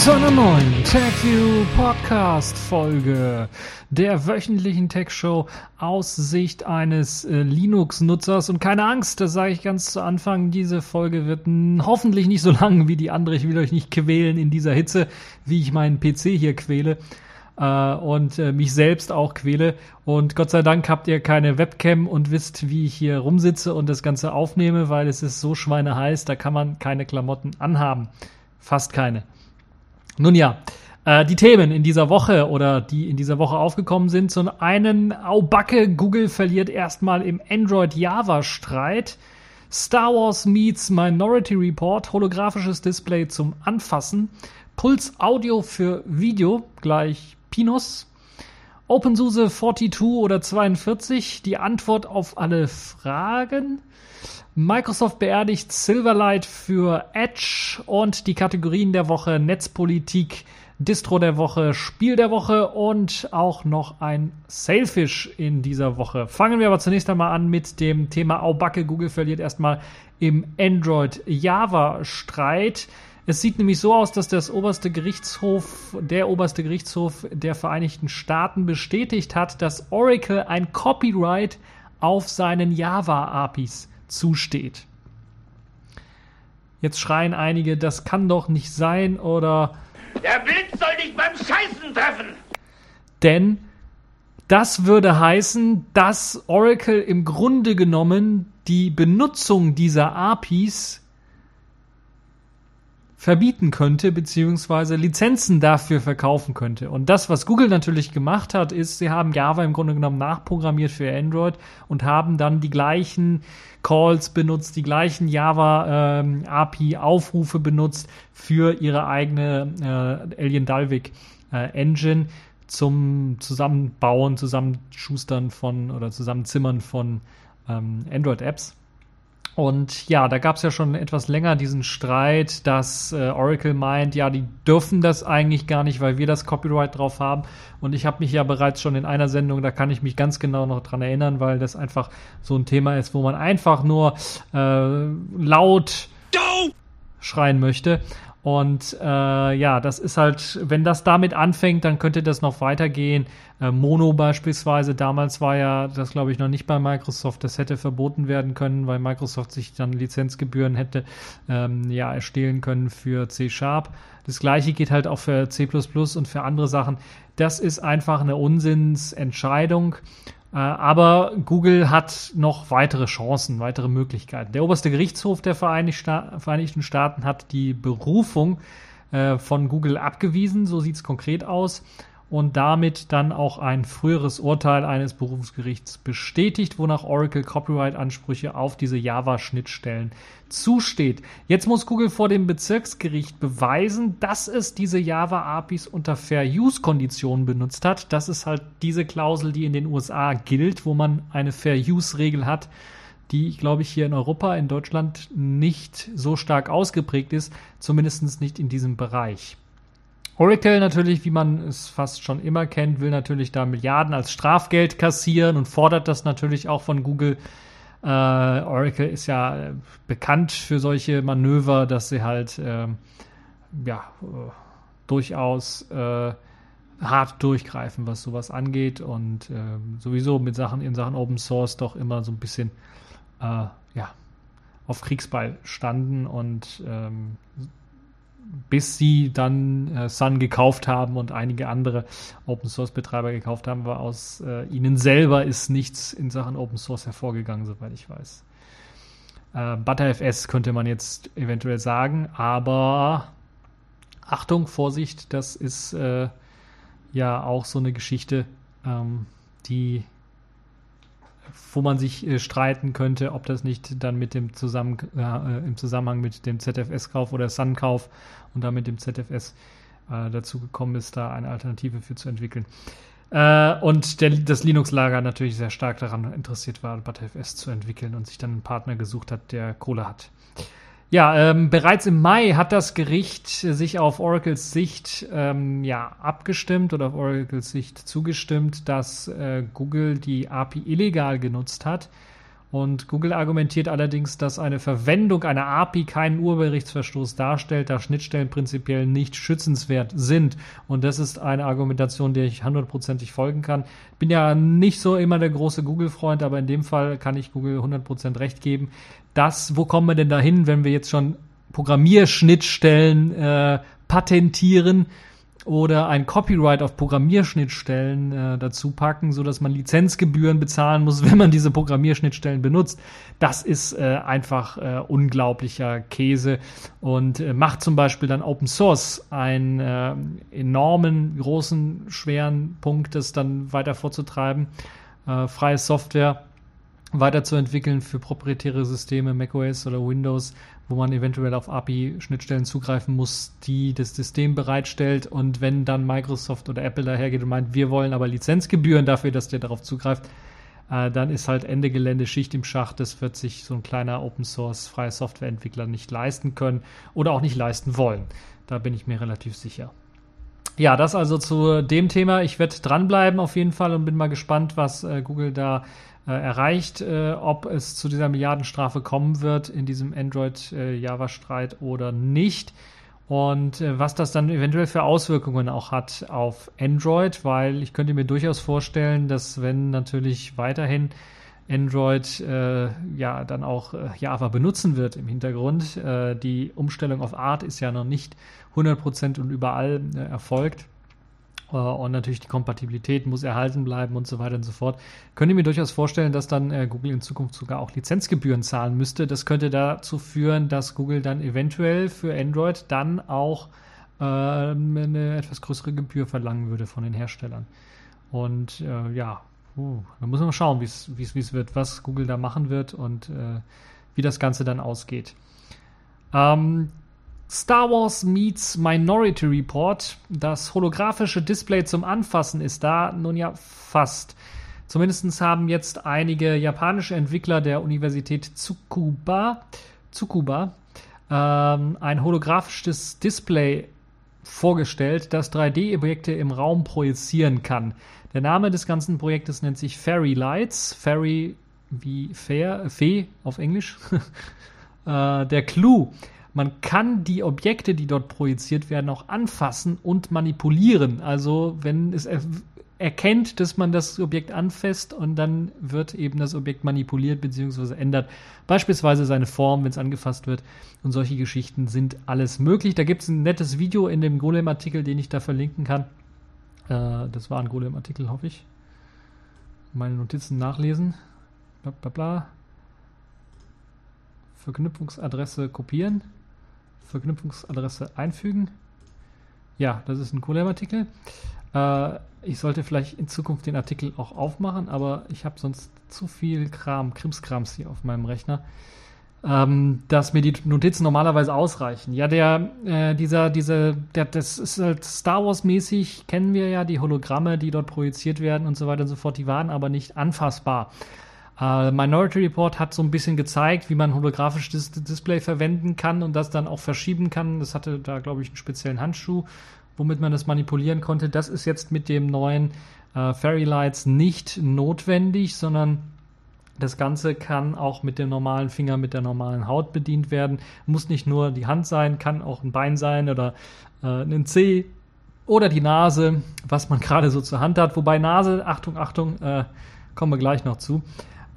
zu einer neuen TechView Podcast Folge der wöchentlichen Tech Show aus Sicht eines äh, Linux-Nutzers. Und keine Angst, das sage ich ganz zu Anfang, diese Folge wird hoffentlich nicht so lang wie die andere. Ich will euch nicht quälen in dieser Hitze, wie ich meinen PC hier quäle äh, und äh, mich selbst auch quäle. Und Gott sei Dank habt ihr keine Webcam und wisst, wie ich hier rumsitze und das Ganze aufnehme, weil es ist so schweineheiß, da kann man keine Klamotten anhaben. Fast keine. Nun ja, äh, die Themen in dieser Woche oder die in dieser Woche aufgekommen sind. Zum einen, au Backe, Google verliert erstmal im Android-Java-Streit. Star Wars meets Minority Report, holographisches Display zum Anfassen. Puls Audio für Video gleich Pinus. OpenSUSE 42 oder 42, die Antwort auf alle Fragen. Microsoft beerdigt Silverlight für Edge und die Kategorien der Woche Netzpolitik, Distro der Woche, Spiel der Woche und auch noch ein Sailfish in dieser Woche. Fangen wir aber zunächst einmal an mit dem Thema Aubacke. Google verliert erstmal im Android-Java-Streit. Es sieht nämlich so aus, dass das oberste Gerichtshof, der oberste Gerichtshof der Vereinigten Staaten bestätigt hat, dass Oracle ein Copyright auf seinen Java-APIs zusteht. Jetzt schreien einige, das kann doch nicht sein oder Der Blitz soll dich beim Scheißen treffen! denn das würde heißen, dass Oracle im Grunde genommen die Benutzung dieser APIs verbieten könnte, beziehungsweise Lizenzen dafür verkaufen könnte. Und das, was Google natürlich gemacht hat, ist, sie haben Java im Grunde genommen nachprogrammiert für Android und haben dann die gleichen Calls benutzt, die gleichen Java ähm, benutzt für ihre eigene äh, Alien Dalvik äh, Engine zum Zusammenbauen, Zusammenschustern von oder Zusammenzimmern von ähm, Android-Apps. Und ja, da gab es ja schon etwas länger diesen Streit, dass äh, Oracle meint, ja, die dürfen das eigentlich gar nicht, weil wir das Copyright drauf haben. Und ich habe mich ja bereits schon in einer Sendung, da kann ich mich ganz genau noch dran erinnern, weil das einfach so ein Thema ist, wo man einfach nur äh, laut schreien möchte. Und äh, ja, das ist halt, wenn das damit anfängt, dann könnte das noch weitergehen. Äh, Mono beispielsweise, damals war ja das, glaube ich, noch nicht bei Microsoft. Das hätte verboten werden können, weil Microsoft sich dann Lizenzgebühren hätte ähm, ja erstehlen können für C Sharp. Das gleiche geht halt auch für C und für andere Sachen. Das ist einfach eine Unsinnsentscheidung. Äh, aber Google hat noch weitere Chancen, weitere Möglichkeiten. Der oberste Gerichtshof der Vereinigten Staaten hat die Berufung äh, von Google abgewiesen, so sieht es konkret aus und damit dann auch ein früheres Urteil eines Berufsgerichts bestätigt, wonach Oracle Copyright-Ansprüche auf diese Java-Schnittstellen zusteht. Jetzt muss Google vor dem Bezirksgericht beweisen, dass es diese Java-APIs unter Fair-Use-Konditionen benutzt hat. Das ist halt diese Klausel, die in den USA gilt, wo man eine Fair-Use-Regel hat, die, glaube ich, hier in Europa, in Deutschland nicht so stark ausgeprägt ist, zumindest nicht in diesem Bereich. Oracle natürlich, wie man es fast schon immer kennt, will natürlich da Milliarden als Strafgeld kassieren und fordert das natürlich auch von Google. Äh, Oracle ist ja äh, bekannt für solche Manöver, dass sie halt äh, ja durchaus äh, hart durchgreifen, was sowas angeht und ähm, sowieso mit Sachen in Sachen Open Source doch immer so ein bisschen äh, ja auf Kriegsball standen und ähm, bis sie dann äh, Sun gekauft haben und einige andere Open Source Betreiber gekauft haben, war aus äh, ihnen selber ist nichts in Sachen Open Source hervorgegangen, soweit ich weiß. Äh, ButterFS könnte man jetzt eventuell sagen, aber Achtung, Vorsicht, das ist äh, ja auch so eine Geschichte, ähm, die wo man sich äh, streiten könnte, ob das nicht dann mit dem zusammen, äh, im Zusammenhang mit dem ZFS-Kauf oder Sun-Kauf und damit dem ZFS äh, dazu gekommen ist, da eine Alternative für zu entwickeln. Äh, und der, das Linux-Lager natürlich sehr stark daran interessiert war, ButterFS zu entwickeln und sich dann einen Partner gesucht hat, der Kohle hat. Ja, ähm, bereits im Mai hat das Gericht sich auf Oracles Sicht ähm, ja, abgestimmt oder auf Oracles Sicht zugestimmt, dass äh, Google die API illegal genutzt hat Und Google argumentiert allerdings, dass eine Verwendung einer API keinen Urheberrechtsverstoß darstellt, da Schnittstellen prinzipiell nicht schützenswert sind. Und das ist eine Argumentation, der ich hundertprozentig folgen kann. Bin ja nicht so immer der große Google-Freund, aber in dem Fall kann ich Google hundertprozentig recht geben. Das, wo kommen wir denn dahin, wenn wir jetzt schon Programmierschnittstellen äh, patentieren? Oder ein Copyright auf Programmierschnittstellen äh, dazu packen, so dass man Lizenzgebühren bezahlen muss, wenn man diese Programmierschnittstellen benutzt. Das ist äh, einfach äh, unglaublicher Käse und äh, macht zum Beispiel dann Open Source einen äh, enormen, großen, schweren Punkt, das dann weiter vorzutreiben. Äh, freie Software weiterzuentwickeln für proprietäre Systeme, macOS oder Windows, wo man eventuell auf API-Schnittstellen zugreifen muss, die das System bereitstellt. Und wenn dann Microsoft oder Apple dahergeht und meint, wir wollen aber Lizenzgebühren dafür, dass der darauf zugreift, äh, dann ist halt Ende Gelände Schicht im Schacht. Das wird sich so ein kleiner Open Source freie Softwareentwickler nicht leisten können oder auch nicht leisten wollen. Da bin ich mir relativ sicher. Ja, das also zu dem Thema. Ich werde dranbleiben auf jeden Fall und bin mal gespannt, was äh, Google da äh, erreicht, äh, ob es zu dieser Milliardenstrafe kommen wird in diesem Android-Java-Streit äh, oder nicht. Und äh, was das dann eventuell für Auswirkungen auch hat auf Android, weil ich könnte mir durchaus vorstellen, dass wenn natürlich weiterhin Android äh, ja dann auch äh, Java benutzen wird im Hintergrund. Äh, die Umstellung auf Art ist ja noch nicht 100% und überall äh, erfolgt. Äh, und natürlich die Kompatibilität muss erhalten bleiben und so weiter und so fort. Könnt ihr mir durchaus vorstellen, dass dann äh, Google in Zukunft sogar auch Lizenzgebühren zahlen müsste. Das könnte dazu führen, dass Google dann eventuell für Android dann auch äh, eine etwas größere Gebühr verlangen würde von den Herstellern. Und äh, ja, uh, da muss man schauen, wie es wird, was Google da machen wird und äh, wie das Ganze dann ausgeht. Ähm, Star Wars meets Minority Report. Das holographische Display zum Anfassen ist da nun ja fast. Zumindest haben jetzt einige japanische Entwickler der Universität Tsukuba, Tsukuba ähm, ein holographisches Display vorgestellt, das 3D-Objekte im Raum projizieren kann. Der Name des ganzen Projektes nennt sich Fairy Lights. Fairy wie Fair, Fee auf Englisch. äh, der Clou man kann die Objekte, die dort projiziert werden, auch anfassen und manipulieren. Also wenn es er erkennt, dass man das Objekt anfasst und dann wird eben das Objekt manipuliert bzw. ändert beispielsweise seine Form, wenn es angefasst wird. Und solche Geschichten sind alles möglich. Da gibt es ein nettes Video in dem Golem-Artikel, den ich da verlinken kann. Äh, das war ein Golem-Artikel, hoffe ich. Meine Notizen nachlesen. Bla bla bla. Verknüpfungsadresse kopieren. Verknüpfungsadresse einfügen. Ja, das ist ein cooler Artikel. Äh, ich sollte vielleicht in Zukunft den Artikel auch aufmachen, aber ich habe sonst zu viel Kram, Krimskrams hier auf meinem Rechner, ähm, dass mir die Notizen normalerweise ausreichen. Ja, der, äh, dieser, diese, der, das ist halt Star Wars-mäßig, kennen wir ja die Hologramme, die dort projiziert werden und so weiter und so fort, die waren aber nicht anfassbar. Uh, Minority Report hat so ein bisschen gezeigt, wie man holographisches Display verwenden kann und das dann auch verschieben kann. Das hatte da, glaube ich, einen speziellen Handschuh, womit man das manipulieren konnte. Das ist jetzt mit dem neuen uh, Fairy Lights nicht notwendig, sondern das Ganze kann auch mit dem normalen Finger, mit der normalen Haut bedient werden. Muss nicht nur die Hand sein, kann auch ein Bein sein oder äh, ein C oder die Nase, was man gerade so zur Hand hat. Wobei Nase, Achtung, Achtung, äh, kommen wir gleich noch zu.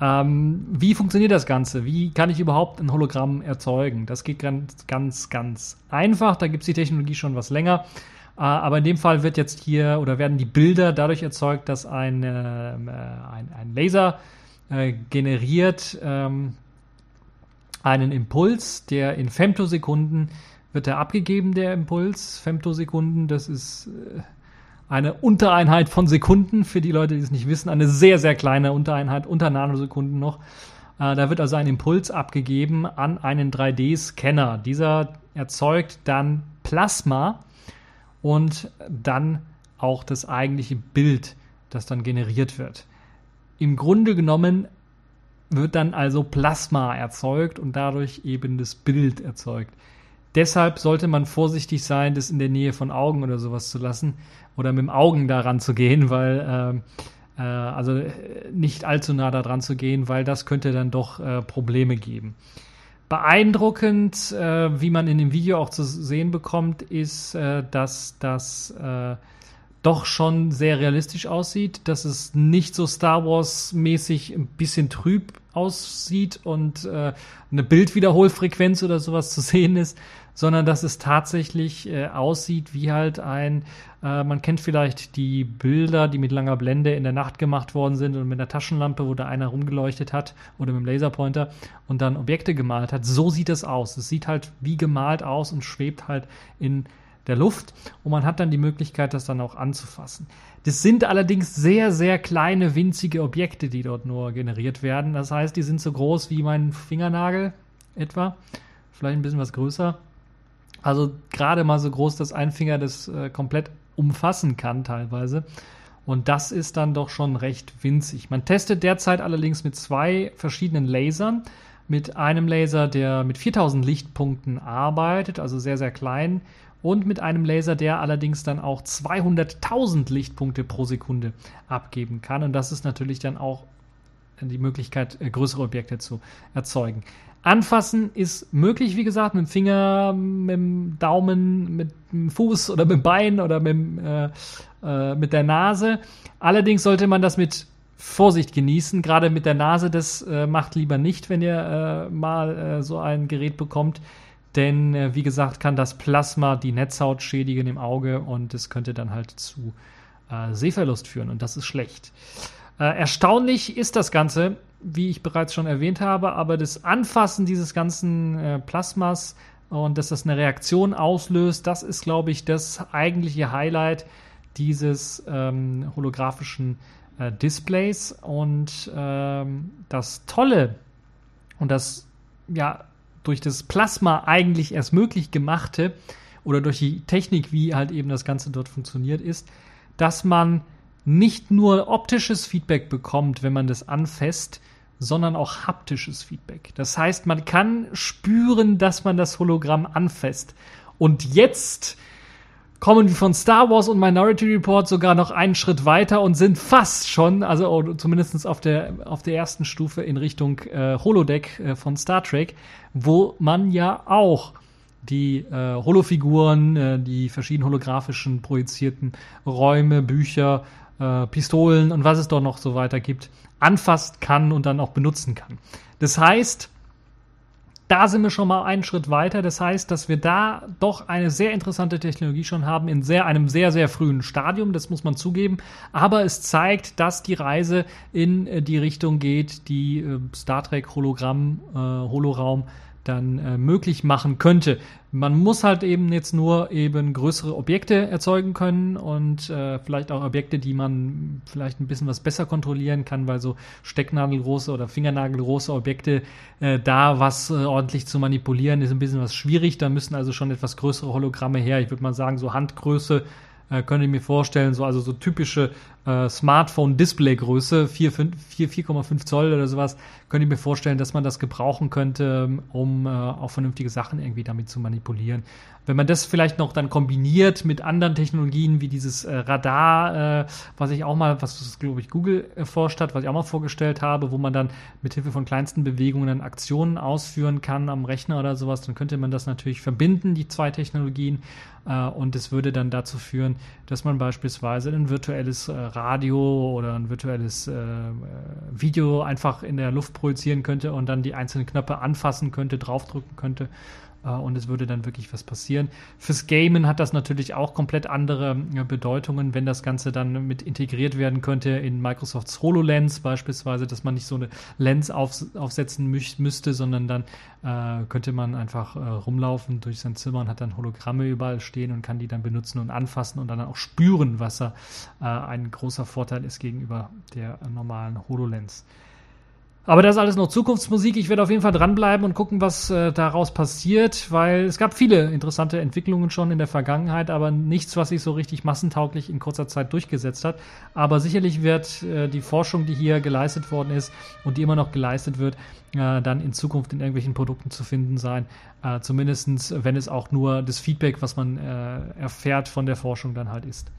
Ähm, wie funktioniert das Ganze? Wie kann ich überhaupt ein Hologramm erzeugen? Das geht ganz, ganz, ganz einfach. Da gibt es die Technologie schon was länger. Äh, aber in dem Fall wird jetzt hier oder werden die Bilder dadurch erzeugt, dass ein, äh, ein, ein, Laser äh, generiert ähm, einen Impuls, der in Femtosekunden wird er abgegeben, der Impuls. Femtosekunden, das ist äh, eine Untereinheit von Sekunden, für die Leute, die es nicht wissen, eine sehr, sehr kleine Untereinheit, unter Nanosekunden noch. Äh, da wird also ein Impuls abgegeben an einen 3D-Scanner. Dieser erzeugt dann Plasma und dann auch das eigentliche Bild, das dann generiert wird. Im Grunde genommen wird dann also Plasma erzeugt und dadurch eben das Bild erzeugt. Deshalb sollte man vorsichtig sein, das in der Nähe von Augen oder sowas zu lassen oder mit dem Augen daran zu gehen, weil Äh, also äh, nicht allzu nah daran zu gehen, weil das könnte dann doch äh, Probleme geben. Beeindruckend, äh, wie man in dem Video auch zu sehen bekommt, ist, äh, dass das äh, doch schon sehr realistisch aussieht, dass es nicht so Star Wars-mäßig ein bisschen trüb aussieht und äh, eine Bildwiederholfrequenz oder sowas zu sehen ist, sondern dass es tatsächlich äh, aussieht wie halt ein, äh, man kennt vielleicht die Bilder, die mit langer Blende in der Nacht gemacht worden sind und mit einer Taschenlampe, wo da einer rumgeleuchtet hat oder mit dem Laserpointer und dann Objekte gemalt hat. So sieht es aus. Es sieht halt wie gemalt aus und schwebt halt in der Luft und man hat dann die Möglichkeit, das dann auch anzufassen. Das sind allerdings sehr, sehr kleine, winzige Objekte, die dort nur generiert werden. Das heißt, die sind so groß wie mein Fingernagel etwa, vielleicht ein bisschen was größer. Also gerade mal so groß, dass ein Finger das äh, komplett umfassen kann teilweise. Und das ist dann doch schon recht winzig. Man testet derzeit allerdings mit zwei verschiedenen Lasern. Mit einem Laser, der mit 4000 Lichtpunkten arbeitet, also sehr, sehr klein. Und mit einem Laser, der allerdings dann auch 200.000 Lichtpunkte pro Sekunde abgeben kann. Und das ist natürlich dann auch die Möglichkeit, äh, größere Objekte zu erzeugen. Anfassen ist möglich, wie gesagt, mit dem Finger, mit dem Daumen, mit dem Fuß oder mit dem Bein oder mit, äh, äh, mit der Nase. Allerdings sollte man das mit Vorsicht genießen. Gerade mit der Nase, das äh, macht lieber nicht, wenn ihr äh, mal äh, so ein Gerät bekommt. Denn, äh, wie gesagt, kann das Plasma die Netzhaut schädigen im Auge und es könnte dann halt zu Sehverlust führen und das ist schlecht. erstaunlich ist das Ganze wie ich bereits schon erwähnt habe, aber das Anfassen dieses ganzen äh, Plasmas und dass das eine Reaktion auslöst, das ist, glaube ich, das eigentliche Highlight dieses ähm, holographischen äh, Displays. Und ähm, das Tolle und das ja durch das Plasma eigentlich erst möglich gemachte oder durch die Technik, wie halt eben das Ganze dort funktioniert, ist, dass man nicht nur optisches Feedback bekommt, wenn man das anfasst, sondern auch haptisches Feedback. Das heißt, man kann spüren, dass man das Hologramm anfasst. Und jetzt kommen wir von Star Wars und Minority Report sogar noch einen Schritt weiter und sind fast schon, also zumindest auf der, auf der ersten Stufe in Richtung äh, Holodeck äh, von Star Trek, wo man ja auch die äh, Holofiguren, äh, die verschiedenen holographischen projizierten Räume, Bücher, äh, Pistolen und was es dort noch so weiter gibt, anfassen kann und dann auch benutzen kann. Das heißt, da sind wir schon mal einen Schritt weiter. Das heißt, dass wir da doch eine sehr interessante Technologie schon haben in sehr, einem sehr, sehr frühen Stadium. Das muss man zugeben. Aber es zeigt, dass die Reise in äh, die Richtung geht, die äh, Star Trek Hologramm, äh, Holoraum dann äh, möglich machen könnte. Man muss halt eben jetzt nur eben größere Objekte erzeugen können und äh, vielleicht auch Objekte, die man vielleicht ein bisschen was besser kontrollieren kann, weil so stecknagelgroße oder fingernagelgroße Objekte äh, da was äh, ordentlich zu manipulieren ist ein bisschen was schwierig. Da müssen also schon etwas größere Hologramme her. Ich würde mal sagen, so Handgröße äh, könnt ihr mir vorstellen, so also so typische äh, Smartphone-Display-Größe, 4,5 Zoll oder sowas, könnt ihr mir vorstellen, dass man das gebrauchen könnte, um äh, auch vernünftige Sachen irgendwie damit zu manipulieren. Wenn man das vielleicht noch dann kombiniert mit anderen Technologien wie dieses äh, Radar, äh, was ich auch mal, was glaube ich Google erforscht hat, was ich auch mal vorgestellt habe, wo man dann mit Hilfe von kleinsten Bewegungen dann Aktionen ausführen kann am Rechner oder sowas, dann könnte man das natürlich verbinden, die zwei Technologien, äh, und es würde dann dazu führen, dass man beispielsweise ein virtuelles äh, Radio oder ein virtuelles äh, Video einfach in der Luft projizieren könnte und dann die einzelnen Knöpfe anfassen könnte, draufdrücken könnte. äh, und es würde dann wirklich was passieren. Fürs Gamen hat das natürlich auch komplett andere äh, Bedeutungen, wenn das Ganze dann mit integriert werden könnte in Microsofts HoloLens beispielsweise, dass man nicht so eine Lens auf, aufsetzen mü müsste, sondern dann äh, könnte man einfach äh, rumlaufen durch sein Zimmer und hat dann Hologramme überall stehen und kann die dann benutzen und anfassen und dann auch spüren, was da äh, ein großer Vorteil ist gegenüber der normalen HoloLens. Aber das ist alles noch Zukunftsmusik. Ich werde auf jeden Fall dranbleiben und gucken, was äh, daraus passiert, weil es gab viele interessante Entwicklungen schon in der Vergangenheit, aber nichts, was sich so richtig massentauglich in kurzer Zeit durchgesetzt hat. Aber sicherlich wird äh, die Forschung, die hier geleistet worden ist und die immer noch geleistet wird, äh, dann in Zukunft in irgendwelchen Produkten zu finden sein. Äh, zumindestens, wenn es auch nur das Feedback, was man äh, erfährt von der Forschung dann halt ist.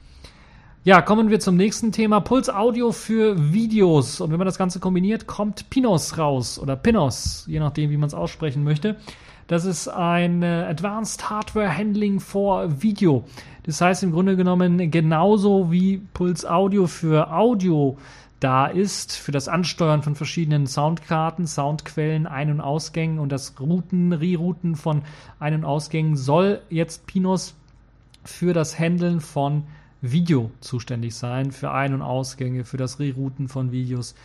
Ja, kommen wir zum nächsten Thema. Puls Audio für Videos. Und wenn man das Ganze kombiniert, kommt Pinos raus oder Pinos, je nachdem, wie man es aussprechen möchte. Das ist ein äh, Advanced Hardware Handling for Video. Das heißt im Grunde genommen genauso wie Puls Audio für Audio da ist, für das Ansteuern von verschiedenen Soundkarten, Soundquellen, Ein- und Ausgängen und das Routen, Rerouten von Ein- und Ausgängen soll jetzt Pinos für das Handeln von Video zuständig sein, für Ein- und Ausgänge, für das Rerouten von Videos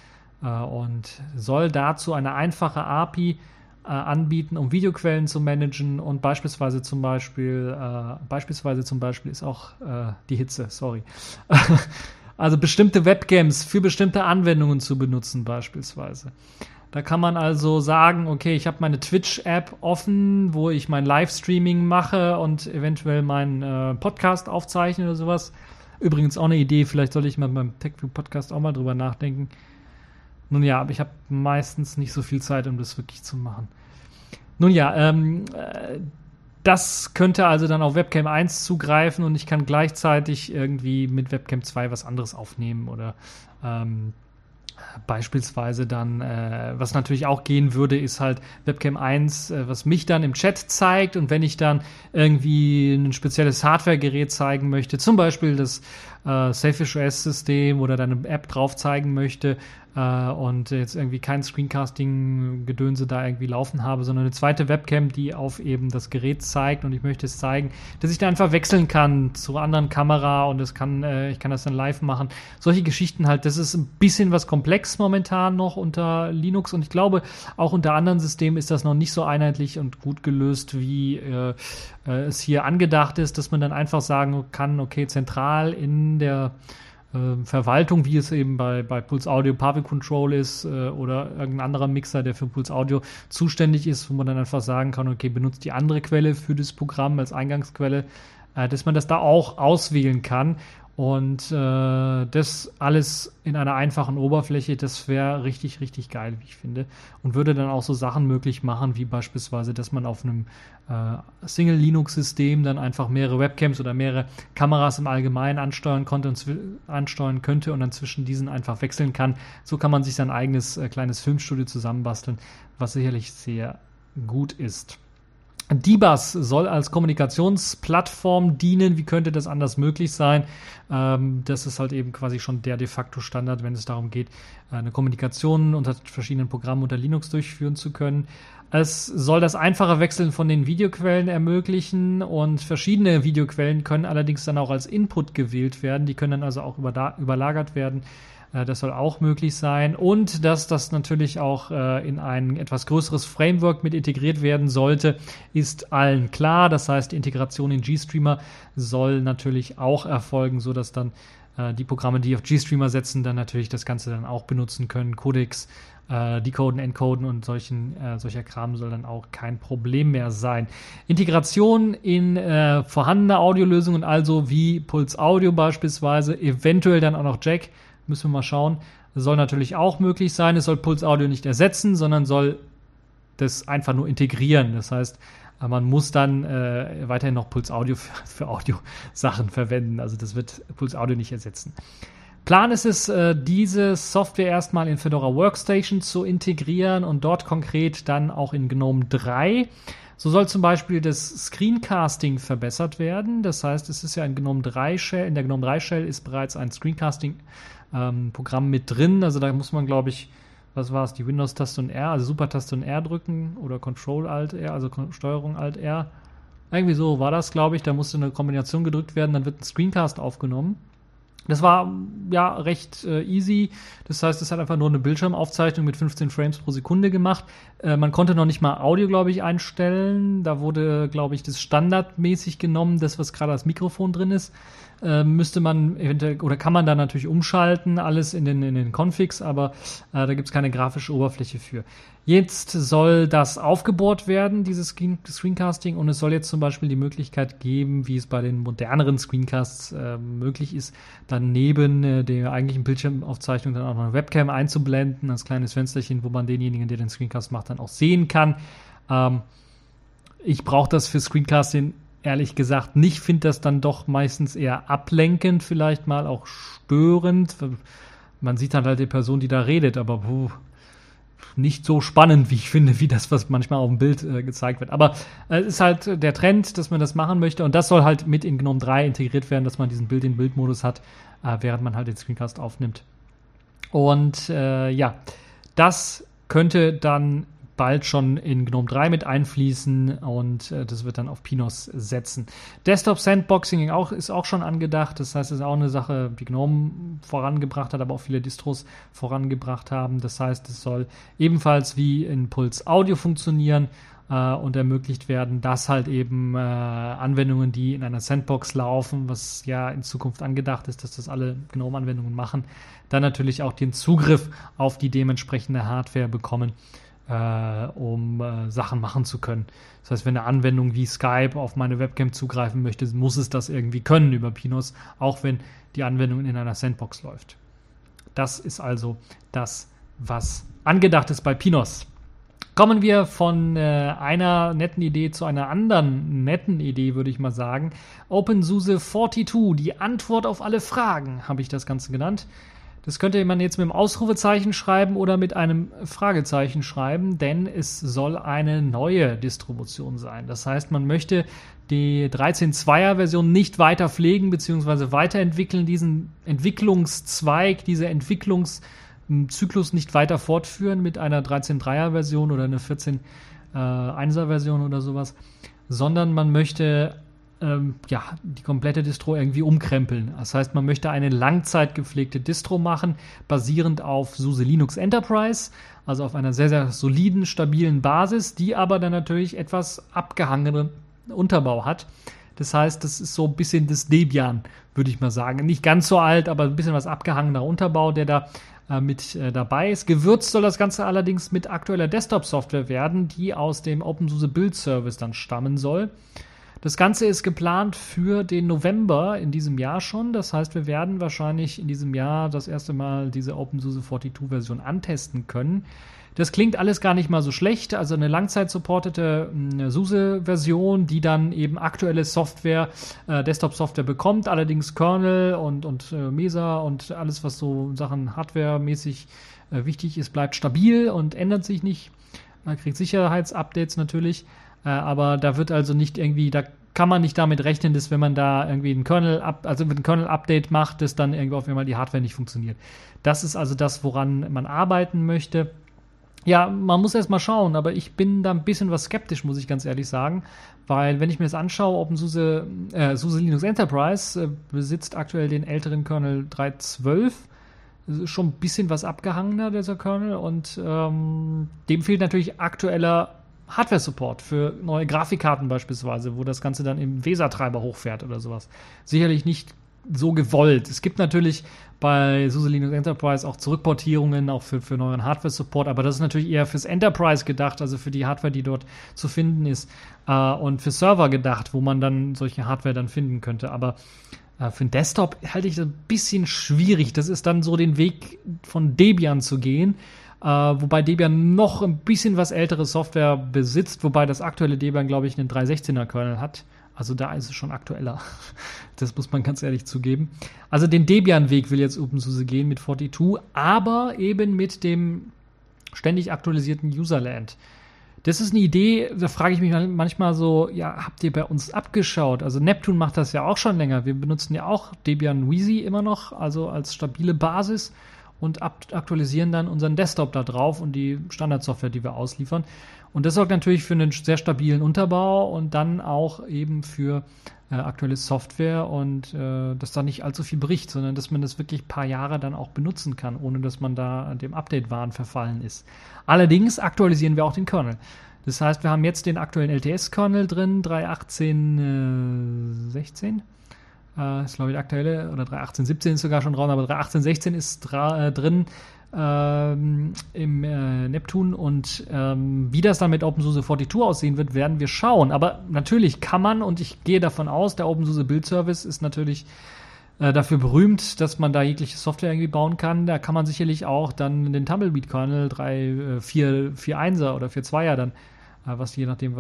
äh, und soll dazu eine einfache API äh, anbieten, um Videoquellen zu managen und beispielsweise zum Beispiel, äh, beispielsweise zum Beispiel ist auch äh, die Hitze, sorry. also bestimmte Webcams für bestimmte Anwendungen zu benutzen, beispielsweise. Da kann man also sagen, okay, ich habe meine Twitch-App offen, wo ich mein Livestreaming mache und eventuell meinen äh, Podcast aufzeichne oder sowas. Übrigens auch eine Idee, vielleicht sollte ich mal beim TechView-Podcast auch mal drüber nachdenken. Nun ja, aber ich habe meistens nicht so viel Zeit, um das wirklich zu machen. Nun ja, ähm, äh, das könnte also dann auf Webcam 1 zugreifen und ich kann gleichzeitig irgendwie mit Webcam 2 was anderes aufnehmen oder ähm, Beispielsweise dann, äh, was natürlich auch gehen würde, ist halt Webcam 1, äh, was mich dann im Chat zeigt. Und wenn ich dann irgendwie ein spezielles Hardware-Gerät zeigen möchte, zum Beispiel das äh, Selfish OS-System oder deine App drauf zeigen möchte, äh, und jetzt irgendwie kein Screencasting-Gedönse da irgendwie laufen habe, sondern eine zweite Webcam, die auf eben das Gerät zeigt und ich möchte es zeigen, dass ich da einfach wechseln kann zur anderen Kamera und das kann, äh, ich kann das dann live machen. Solche Geschichten halt, das ist ein bisschen was komplex momentan noch unter Linux und ich glaube, auch unter anderen Systemen ist das noch nicht so einheitlich und gut gelöst, wie äh, äh es hier angedacht ist, dass man dann einfach sagen kann, okay, zentral in der äh, Verwaltung, wie es eben bei, bei Pulse Audio Pavel Control ist äh, oder irgendein anderer Mixer, der für Pulse Audio zuständig ist, wo man dann einfach sagen kann, okay, benutzt die andere Quelle für das Programm als Eingangsquelle, äh, dass man das da auch auswählen kann und äh, das alles in einer einfachen Oberfläche, das wäre richtig, richtig geil, wie ich finde. Und würde dann auch so Sachen möglich machen, wie beispielsweise, dass man auf einem äh, Single-Linux-System dann einfach mehrere Webcams oder mehrere Kameras im Allgemeinen ansteuern konnte und ansteuern könnte und dann zwischen diesen einfach wechseln kann. So kann man sich sein eigenes äh, kleines Filmstudio zusammenbasteln, was sicherlich sehr gut ist. DBus soll als Kommunikationsplattform dienen. Wie könnte das anders möglich sein? Ähm, das ist halt eben quasi schon der de facto Standard, wenn es darum geht, eine Kommunikation unter verschiedenen Programmen unter Linux durchführen zu können. Es soll das einfache Wechseln von den Videoquellen ermöglichen und verschiedene Videoquellen können allerdings dann auch als Input gewählt werden. Die können dann also auch überlagert werden das soll auch möglich sein. Und dass das natürlich auch äh, in ein etwas größeres Framework mit integriert werden sollte, ist allen klar. Das heißt, die Integration in GStreamer soll natürlich auch erfolgen, sodass dann äh, die Programme, die auf GStreamer setzen, dann natürlich das Ganze dann auch benutzen können. Codecs, äh, Decoden, Encoden und solchen, äh, solcher Kram soll dann auch kein Problem mehr sein. Integration in äh, vorhandene Audiolösungen, also wie Pulse Audio beispielsweise, eventuell dann auch noch Jack Müssen wir mal schauen. Das soll natürlich auch möglich sein. Es soll Pulse Audio nicht ersetzen, sondern soll das einfach nur integrieren. Das heißt, man muss dann äh, weiterhin noch Pulse Audio für, für Audio-Sachen verwenden. Also das wird Pulse Audio nicht ersetzen. Plan ist es, äh, diese Software erstmal in Fedora Workstation zu integrieren und dort konkret dann auch in GNOME 3. So soll zum Beispiel das Screencasting verbessert werden. Das heißt, es ist ja in GNOME 3 Shell, in der GNOME 3 Shell ist bereits ein Screencasting ähm, Programm mit drin. Also da muss man, glaube ich, was war es, die Windows-Taste und R, also Super-Taste und R drücken oder Control-Alt-R, also Steuerung Alt-R. Irgendwie so war das, glaube ich. Da musste eine Kombination gedrückt werden, dann wird ein Screencast aufgenommen. Das war ja recht äh, easy. Das heißt, es hat einfach nur eine Bildschirmaufzeichnung mit 15 Frames pro Sekunde gemacht. Äh, man konnte noch nicht mal Audio, glaube ich, einstellen. Da wurde, glaube ich, das standardmäßig genommen, das, was gerade als Mikrofon drin ist äh, müsste man eventuell oder kann man da natürlich umschalten, alles in den, in den Configs, aber äh, da gibt es keine grafische Oberfläche für. Jetzt soll das aufgebohrt werden, dieses Screen Screencasting, und es soll jetzt zum Beispiel die Möglichkeit geben, wie es bei den moderneren Screencasts äh, möglich ist, dann neben äh, der eigentlichen Bildschirmaufzeichnung dann auch noch eine Webcam einzublenden, als kleines Fensterchen, wo man denjenigen, der den Screencast macht, dann auch sehen kann. Ähm, ich brauche das für Screencasting ehrlich gesagt nicht, finde das dann doch meistens eher ablenkend, vielleicht mal auch störend. Man sieht dann halt die Person, die da redet, aber puh, nicht so spannend, wie ich finde, wie das, was manchmal auf dem Bild äh, gezeigt wird. Aber äh, es äh, ist halt der Trend, dass man das machen möchte und das soll halt mit in GNOME 3 integriert werden, dass man diesen Bild-in-Bild-Modus hat, äh, während man halt den Screencast aufnimmt. Und äh, ja, das könnte dann bald schon in GNOME 3 mit einfließen und äh, das wird dann auf Pinos setzen. Desktop Sandboxing auch, ist auch schon angedacht, das heißt, es ist auch eine Sache, die GNOME vorangebracht hat, aber auch viele Distros vorangebracht haben. Das heißt, es soll ebenfalls wie in Pulse Audio funktionieren äh, und ermöglicht werden, dass halt eben äh, Anwendungen, die in einer Sandbox laufen, was ja in Zukunft angedacht ist, dass das alle GNOME-Anwendungen machen, dann natürlich auch den Zugriff auf die dementsprechende Hardware bekommen äh, um äh, Sachen machen zu können. Das heißt, wenn eine Anwendung wie Skype auf meine Webcam zugreifen möchte, muss es das irgendwie können über Pinos, auch wenn die Anwendung in einer Sandbox läuft. Das ist also das, was angedacht ist bei Pinos. Kommen wir von äh, einer netten Idee zu einer anderen netten Idee, würde ich mal sagen. OpenSUSE 42, die Antwort auf alle Fragen, habe ich das Ganze genannt. Das könnte man jetzt mit einem Ausrufezeichen schreiben oder mit einem Fragezeichen schreiben, denn es soll eine neue Distribution sein. Das heißt, man möchte die 13.2er Version nicht weiter pflegen bzw. weiterentwickeln, diesen Entwicklungszweig, diese Entwicklungszyklus nicht weiter fortführen mit einer 13.3er Version oder einer 14.1er Version oder sowas, sondern man möchte ähm, ja, die komplette Distro irgendwie umkrempeln. Das heißt, man möchte eine langzeit gepflegte Distro machen, basierend auf SUSE Linux Enterprise, also auf einer sehr, sehr soliden, stabilen Basis, die aber dann natürlich etwas abgehangenen Unterbau hat. Das heißt, das ist so ein bisschen das Debian, würde ich mal sagen. Nicht ganz so alt, aber ein bisschen was abgehangener Unterbau, der da äh, mit äh, dabei ist. Gewürzt soll das Ganze allerdings mit aktueller Desktop-Software werden, die aus dem OpenSUSE Build Service dann stammen soll. Das Ganze ist geplant für den November in diesem Jahr schon. Das heißt, wir werden wahrscheinlich in diesem Jahr das erste Mal diese OpenSUSE 42 Version antesten können. Das klingt alles gar nicht mal so schlecht. Also eine langzeit-supportete hm, SUSE-Version, die dann eben aktuelle Software, äh, Desktop-Software bekommt, allerdings Kernel und, und äh, Mesa und alles, was so Sachen Hardware-mäßig äh, wichtig ist, bleibt stabil und ändert sich nicht. Man kriegt Sicherheitsupdates natürlich. Äh, aber da wird also nicht irgendwie, da kann man nicht damit rechnen, dass wenn man da irgendwie ein Kernel, also ein Kernel-Update macht, dass dann irgendwie auf einmal die Hardware nicht funktioniert. Das ist also das, woran man arbeiten möchte. Ja, man muss erst mal schauen, aber ich bin da ein bisschen was skeptisch, muss ich ganz ehrlich sagen, weil wenn ich mir das anschaue, OpenSUSE, äh, SUSE Linux Enterprise äh, besitzt aktuell den älteren Kernel 3.12, das ist schon ein bisschen was abgehangener, dieser Kernel, und ähm, dem fehlt natürlich aktueller Hardware-Support für neue Grafikkarten beispielsweise, wo das Ganze dann im VESA-Treiber hochfährt oder sowas. Sicherlich nicht so gewollt. Es gibt natürlich bei SUSE Linux Enterprise auch Zurückportierungen, auch für, für neuen Hardware-Support, aber das ist natürlich eher fürs Enterprise gedacht, also für die Hardware, die dort zu finden ist, äh, und für Server gedacht, wo man dann solche Hardware dann finden könnte. Aber äh, für den Desktop halte ich das ein bisschen schwierig. Das ist dann so den Weg von Debian zu gehen äh, wobei Debian noch ein bisschen was ältere Software besitzt, wobei das aktuelle Debian, glaube ich, einen 316er Kernel hat. Also da ist es schon aktueller. Das muss man ganz ehrlich zugeben. Also den Debian-Weg will jetzt OpenSUSE gehen mit 42, aber eben mit dem ständig aktualisierten Userland. Das ist eine Idee, da frage ich mich manchmal so, ja, habt ihr bei uns abgeschaut? Also Neptune macht das ja auch schon länger. Wir benutzen ja auch Debian Wheezy immer noch, also als stabile Basis und aktualisieren dann unseren Desktop da drauf und die Standardsoftware, die wir ausliefern. Und das sorgt natürlich für einen sehr stabilen Unterbau und dann auch eben für äh, aktuelle Software und äh, dass da nicht allzu viel bricht, sondern dass man das wirklich ein paar Jahre dann auch benutzen kann, ohne dass man da dem Update-Wahn verfallen ist. Allerdings aktualisieren wir auch den Kernel. Das heißt, wir haben jetzt den aktuellen LTS-Kernel drin, 3.18.16. Äh, äh, ist, glaube ich, aktuelle, oder 3.18.17 ist sogar schon dran, aber 3.18.16 ist äh, drin ähm, im äh, Neptun und ähm, wie das dann mit OpenSUSE 42 aussehen wird, werden wir schauen. Aber natürlich kann man, und ich gehe davon aus, der OpenSUSE Build Service ist natürlich äh, dafür berühmt, dass man da jegliche Software irgendwie bauen kann. Da kann man sicherlich auch dann den Tumbleweed-Kernel 3, 4, 4.1er oder 4.2er dann, äh, was je nachdem,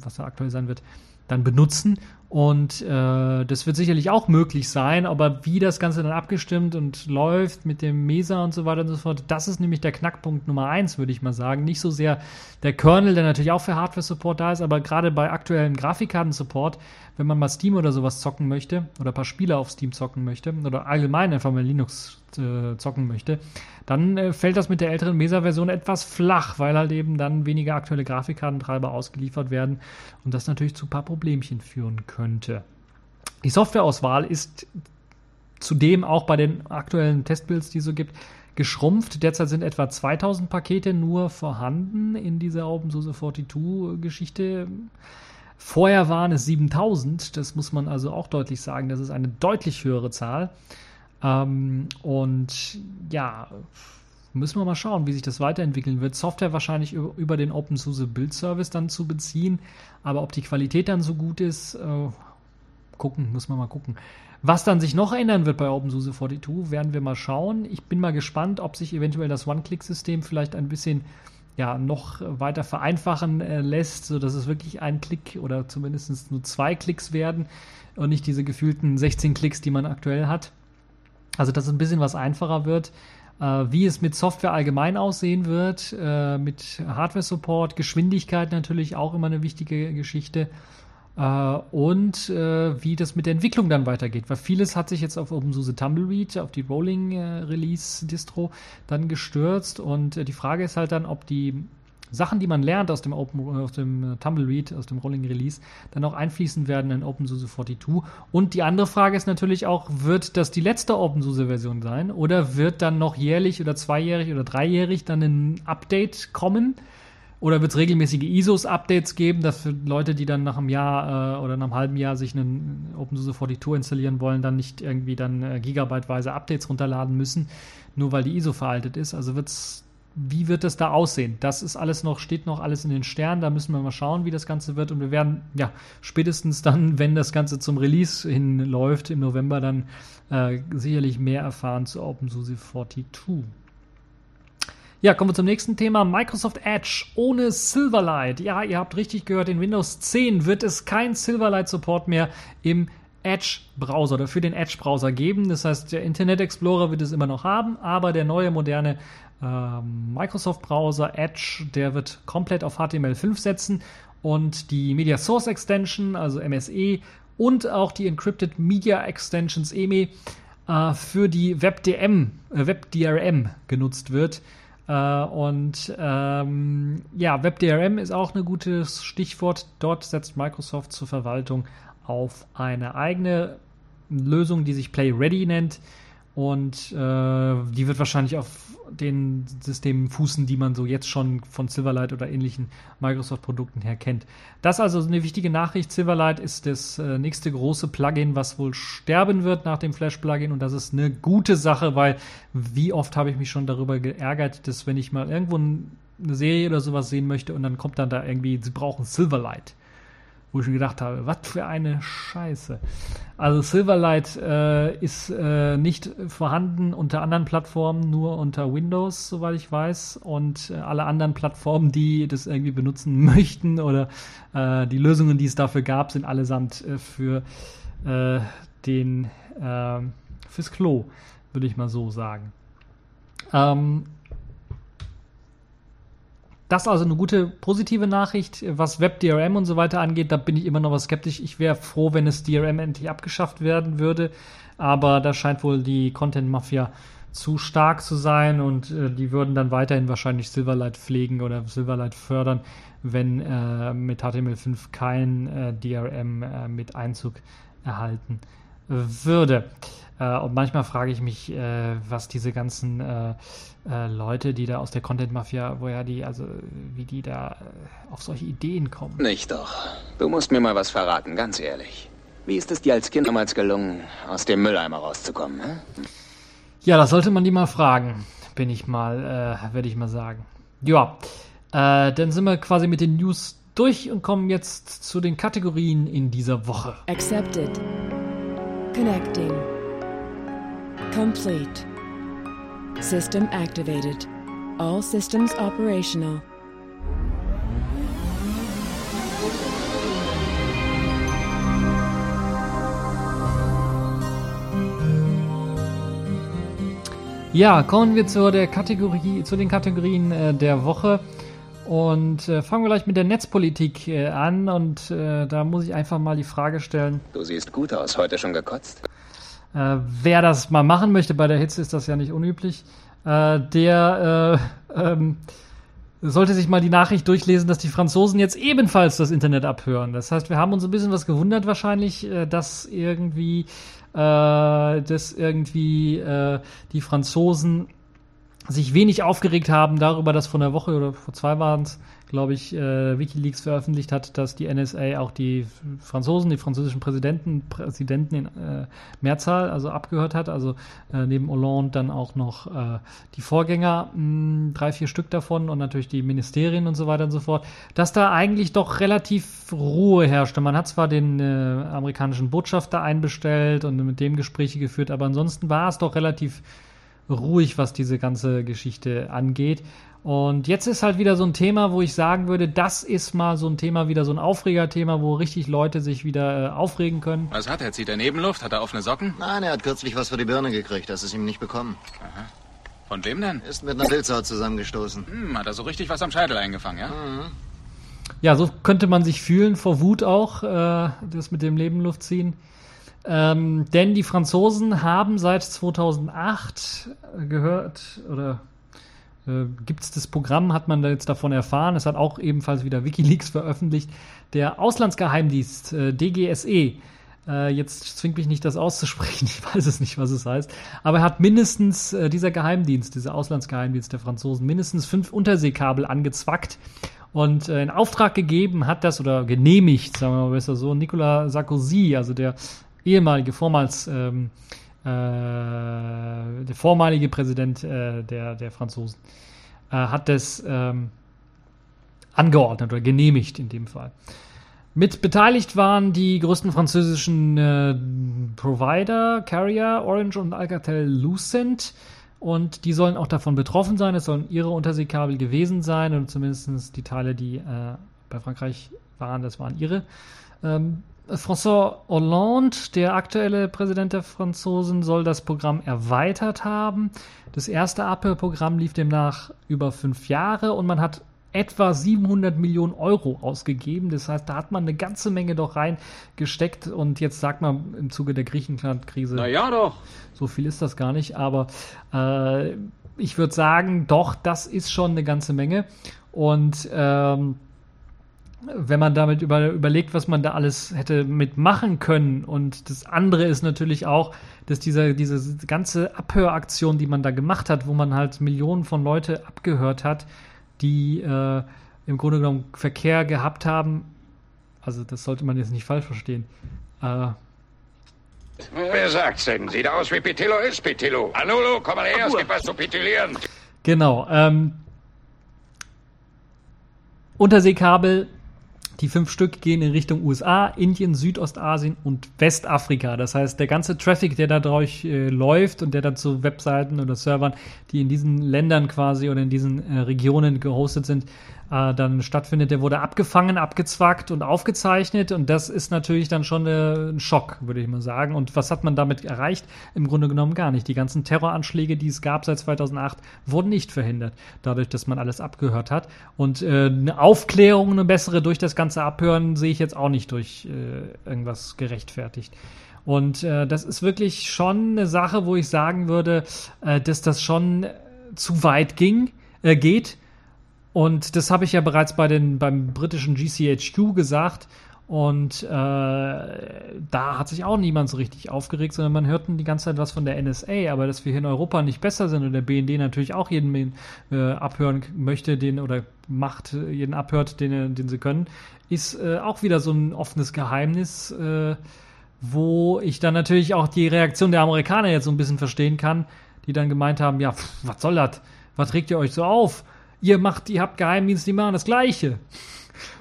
was da aktuell sein wird, dann benutzen und äh, das wird sicherlich auch möglich sein, aber wie das Ganze dann abgestimmt und läuft mit dem Mesa und so weiter und so fort, das ist nämlich der Knackpunkt Nummer eins, würde ich mal sagen. Nicht so sehr der Kernel, der natürlich auch für Hardware-Support da ist, aber gerade bei aktuellen Grafikkarten-Support, wenn man mal Steam oder sowas zocken möchte oder ein paar Spiele auf Steam zocken möchte oder allgemein einfach mal Linux äh, zocken möchte, dann äh, fällt das mit der älteren Mesa-Version etwas flach, weil halt eben dann weniger aktuelle Grafikkartentreiber ausgeliefert werden und das natürlich zu ein paar Problemchen führen könnte. Die Softwareauswahl ist zudem auch bei den aktuellen Testbuilds, die es so gibt, geschrumpft. Derzeit sind etwa 2000 Pakete nur vorhanden in dieser OpenSUSE 42 Geschichte. Vorher waren es 7000, das muss man also auch deutlich sagen, das ist eine deutlich höhere Zahl. Ähm, und ja, müssen wir mal schauen, wie sich das weiterentwickeln wird. Software wahrscheinlich über, den OpenSUSE Build Service dann zu beziehen, aber ob die Qualität dann so gut ist, äh, gucken, muss man mal gucken. Was dann sich noch ändern wird bei OpenSUSE 42, werden wir mal schauen. Ich bin mal gespannt, ob sich eventuell das One-Click-System vielleicht ein bisschen ja, noch weiter vereinfachen äh, lässt, sodass es wirklich ein Klick oder zumindest nur zwei Klicks werden und nicht diese gefühlten 16 Klicks, die man aktuell hat. Also, dass es ein bisschen was einfacher wird. Äh, wie es mit Software allgemein aussehen wird, äh, mit Hardware-Support, Geschwindigkeit natürlich auch immer eine wichtige Geschichte. Äh, und äh, wie das mit der Entwicklung dann weitergeht. Weil vieles hat sich jetzt auf OpenSUSE Tumbleweed, auf die Rolling äh, Release Distro dann gestürzt. Und äh, die Frage ist halt dann, ob die Sachen, die man lernt aus dem Open, aus dem äh, Tumbleweed, aus dem Rolling Release, dann auch einfließen werden in OpenSUSE 42. Und die andere Frage ist natürlich auch, wird das die letzte OpenSUSE-Version sein oder wird dann noch jährlich oder zweijährig oder dreijährig dann ein Update kommen? Oder wird es regelmäßige ISOs-Updates geben, dass für Leute, die dann nach einem Jahr äh, oder nach einem halben Jahr sich einen OpenSUSE 42 installieren wollen, dann nicht irgendwie dann äh, gigabyteweise Updates runterladen müssen, nur weil die ISO veraltet ist? Also wird's wie wird das da aussehen? Das ist alles noch, steht noch alles in den Sternen. Da müssen wir mal schauen, wie das Ganze wird. Und wir werden, ja, spätestens dann, wenn das Ganze zum Release hinläuft im November, dann äh, sicherlich mehr erfahren zu OpenSUSE 42. Ja, kommen wir zum nächsten Thema. Microsoft Edge ohne Silverlight. Ja, ihr habt richtig gehört, in Windows 10 wird es kein Silverlight-Support mehr im Edge-Browser oder für den Edge-Browser geben. Das heißt, der Internet Explorer wird es immer noch haben, aber der neue moderne ähm, Microsoft-Browser Edge, der wird komplett auf HTML5 setzen und die Media Source Extension, also MSE, und auch die Encrypted Media Extensions EME äh, für die WebDM, äh, WebDRM genutzt wird. Äh, und ähm, ja, WebDRM ist auch ein gutes Stichwort. Dort setzt Microsoft zur Verwaltung auf eine eigene Lösung, die sich Play Ready nennt. Und äh, die wird wahrscheinlich auf den Systemen fußen, die man so jetzt schon von Silverlight oder ähnlichen Microsoft-Produkten her kennt. Das also eine wichtige Nachricht. Silverlight ist das äh, nächste große Plugin, was wohl sterben wird nach dem Flash-Plugin. Und das ist eine gute Sache, weil wie oft habe ich mich schon darüber geärgert, dass wenn ich mal irgendwo eine Serie oder sowas sehen möchte und dann kommt dann da irgendwie, sie brauchen Silverlight wo ich mir gedacht habe, was für eine Scheiße. Also Silverlight äh, ist äh, nicht vorhanden unter anderen Plattformen, nur unter Windows, soweit ich weiß. Und äh, alle anderen Plattformen, die das irgendwie benutzen möchten oder äh, die Lösungen, die es dafür gab, sind allesamt äh, für äh, den fürs Klo, würde ich mal so sagen. Ähm, das ist also eine gute positive Nachricht. Was WebDRM und so weiter angeht, da bin ich immer noch was skeptisch. Ich wäre froh, wenn es DRM endlich abgeschafft werden würde. Aber da scheint wohl die Content Mafia zu stark zu sein und äh, die würden dann weiterhin wahrscheinlich Silverlight pflegen oder Silverlight fördern, wenn äh, mit HTML5 kein äh, DRM äh, mit Einzug erhalten würde. Äh, und manchmal frage ich mich, äh, was diese ganzen äh, äh, Leute, die da aus der Content Mafia, woher die, also wie die da äh, auf solche Ideen kommen. Nicht doch. Du musst mir mal was verraten, ganz ehrlich. Wie ist es dir als Kind damals gelungen, aus dem Mülleimer rauszukommen? Hä? Ja, das sollte man die mal fragen, bin ich mal, äh, werde ich mal sagen. Ja, dann sind wir quasi mit den News durch und kommen jetzt zu den Kategorien in dieser Woche. Accepted. Connecting. Complete. System activated. All systems operational. Ja, kommen wir zu der Kategorie, zu den Kategorien äh, der Woche und äh, fangen wir gleich mit der Netzpolitik äh, an und äh, da muss ich einfach mal die Frage stellen. Du siehst gut aus, heute schon gekotzt? Äh, wer das mal machen möchte, bei der Hitze ist das ja nicht unüblich, äh, der äh, ähm, sollte sich mal die Nachricht durchlesen, dass die Franzosen jetzt ebenfalls das Internet abhören. Das heißt, wir haben uns ein bisschen was gewundert wahrscheinlich, äh, dass irgendwie, äh, dass irgendwie äh, die Franzosen sich wenig aufgeregt haben darüber, dass vor einer Woche oder vor zwei waren es, glaube ich, äh, WikiLeaks veröffentlicht hat, dass die NSA auch die Franzosen, die französischen Präsidenten, Präsidenten in äh, Mehrzahl, also abgehört hat. Also äh, neben Hollande dann auch noch äh, die Vorgänger, mh, drei, vier Stück davon und natürlich die Ministerien und so weiter und so fort. Dass da eigentlich doch relativ Ruhe herrschte. Man hat zwar den äh, amerikanischen Botschafter einbestellt und mit dem Gespräche geführt, aber ansonsten war es doch relativ ruhig, was diese ganze Geschichte angeht. Und jetzt ist halt wieder so ein Thema, wo ich sagen würde, das ist mal so ein Thema, wieder so ein Aufregerthema, wo richtig Leute sich wieder äh, aufregen können. Was hat er? Zieht er Nebenluft? Hat er offene Socken? Nein, er hat kürzlich was für die Birne gekriegt. Das ist ihm nicht bekommen. Von wem denn? Ist mit einer Wildsau zusammengestoßen. Hm, hat er so richtig was am Scheitel eingefangen, ja? Ja, so könnte man sich fühlen, vor Wut auch, äh, das mit dem Nebenluft ziehen. Ähm, denn die Franzosen haben seit 2008 gehört, oder gibt es das Programm, hat man da jetzt davon erfahren, es hat auch ebenfalls wieder Wikileaks veröffentlicht, der Auslandsgeheimdienst äh, DGSE, äh, jetzt zwingt mich nicht das auszusprechen, ich weiß es nicht, was es heißt, aber er hat mindestens, äh, dieser Geheimdienst, dieser Auslandsgeheimdienst der Franzosen, mindestens fünf Unterseekabel angezwackt und äh, in Auftrag gegeben hat das, oder genehmigt, sagen wir mal besser so, Nicolas Sarkozy, also der ehemalige, vormals ähm, äh, der vormalige Präsident äh, der, der Franzosen, äh, hat das ähm, angeordnet oder genehmigt in dem Fall. Mit beteiligt waren die größten französischen äh, Provider, Carrier, Orange und Alcatel Lucent. Und die sollen auch davon betroffen sein. Es sollen ihre Unterseekabel gewesen sein und zumindest die Teile, die äh, bei Frankreich waren, das waren ihre. Ähm, François Hollande, der aktuelle Präsident der Franzosen, soll das Programm erweitert haben. Das erste Abhörprogramm lief demnach über fünf Jahre und man hat etwa 700 Millionen Euro ausgegeben. Das heißt, da hat man eine ganze Menge doch reingesteckt und jetzt sagt man im Zuge der Griechenland-Krise. Na ja doch. So viel ist das gar nicht, aber äh, ich würde sagen, doch, das ist schon eine ganze Menge. Und ähm, wenn man damit über, überlegt, was man da alles hätte mitmachen können. Und das andere ist natürlich auch, dass dieser, diese ganze Abhöraktion, die man da gemacht hat, wo man halt Millionen von Leute abgehört hat, die äh, im Grunde genommen Verkehr gehabt haben. Also das sollte man jetzt nicht falsch verstehen. Äh, Wer sagt's denn? Sieht aus wie Pitillo ist Pitillo. Anolo, komm mal her, es gibt was zu pitillieren. Genau. Ähm, Unterseekabel, die fünf Stück gehen in Richtung USA, Indien, Südostasien und Westafrika. Das heißt, der ganze Traffic, der da durch äh, läuft und der dann zu Webseiten oder Servern, die in diesen Ländern quasi oder in diesen äh, Regionen gehostet sind, äh, dann stattfindet, der wurde abgefangen, abgezwackt und aufgezeichnet. Und das ist natürlich dann schon äh, ein Schock, würde ich mal sagen. Und was hat man damit erreicht? Im Grunde genommen gar nicht. Die ganzen Terroranschläge, die es gab seit 2008, wurden nicht verhindert, dadurch, dass man alles abgehört hat. Und äh, eine Aufklärung, eine bessere durch das ganze Abhören sehe ich jetzt auch nicht durch äh, irgendwas gerechtfertigt. Und äh, das ist wirklich schon eine Sache, wo ich sagen würde, äh, dass das schon zu weit ging, äh, geht. Und das habe ich ja bereits bei den, beim britischen GCHQ gesagt. Und äh, da hat sich auch niemand so richtig aufgeregt, sondern man hörten die ganze Zeit was von der NSA, aber dass wir hier in Europa nicht besser sind und der BND natürlich auch jeden äh, abhören möchte, den oder macht, jeden abhört, den, den sie können, ist äh, auch wieder so ein offenes Geheimnis, äh, wo ich dann natürlich auch die Reaktion der Amerikaner jetzt so ein bisschen verstehen kann, die dann gemeint haben, ja, pff, was soll das? Was regt ihr euch so auf? Ihr macht, ihr habt Geheimdienst, die machen das Gleiche.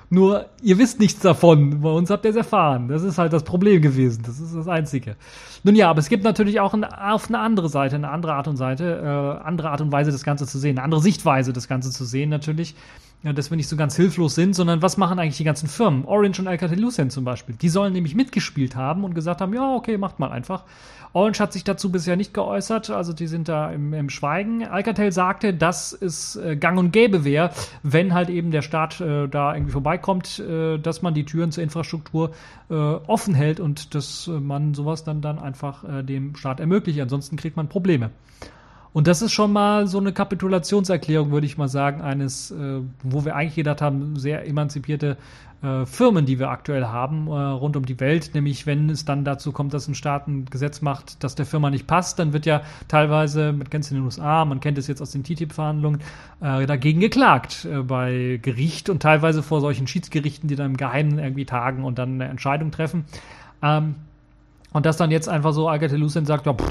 Nur, ihr wisst nichts davon. Bei uns habt ihr es erfahren. Das ist halt das Problem gewesen. Das ist das Einzige. Nun ja, aber es gibt natürlich auch eine, auf eine andere Seite, eine andere Art und Seite, äh, andere Art und Weise, das Ganze zu sehen, eine andere Sichtweise, das Ganze zu sehen natürlich. ja, dass wir nicht so ganz hilflos sind, sondern was machen eigentlich die ganzen Firmen? Orange und Alcatel-Lucent zum Beispiel. Die sollen nämlich mitgespielt haben und gesagt haben, ja, okay, macht mal einfach. Orange hat sich dazu bisher nicht geäußert, also die sind da im, im Schweigen. Alcatel sagte, dass es äh, gang und gäbe wäre, wenn halt eben der Staat äh, da irgendwie vorbeikommt, äh, dass man die Türen zur Infrastruktur äh, offen hält und dass äh, man sowas dann, dann einfach äh, dem Staat ermöglicht. Ansonsten kriegt man Probleme. Und das ist schon mal so eine Kapitulationserklärung, würde ich mal sagen, eines, wo wir eigentlich gedacht haben, sehr emanzipierte äh, Firmen, die wir aktuell haben, äh, rund um die Welt. Nämlich, wenn es dann dazu kommt, dass ein Staat ein Gesetz macht, das der Firma nicht passt, dann wird ja teilweise, man kennt es in den USA, man kennt es jetzt aus den TTIP-Verhandlungen, äh, dagegen geklagt bei Gericht und teilweise vor solchen Schiedsgerichten, die dann im Geheimen irgendwie tagen und dann eine Entscheidung treffen. Ähm, und dass dann jetzt einfach so Alcatel-Lucent sagt, ja, pff,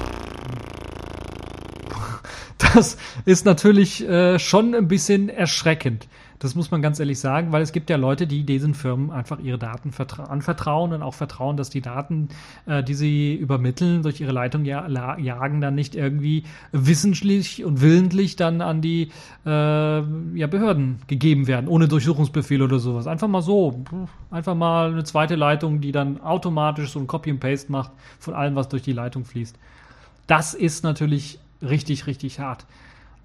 das ist natürlich schon ein bisschen erschreckend. Das muss man ganz ehrlich sagen, weil es gibt ja Leute, die diesen Firmen einfach ihre Daten anvertrauen und auch vertrauen, dass die Daten, äh, die sie übermitteln, durch ihre Leitung ja, jagen, dann nicht irgendwie wissentlich und willentlich dann an die äh, ja, Behörden gegeben werden, ohne Durchsuchungsbefehl oder sowas. Einfach mal so. Einfach mal eine zweite Leitung, die dann automatisch so ein Copy and Paste macht von allem, was durch die Leitung fließt. Das ist natürlich richtig, richtig hart.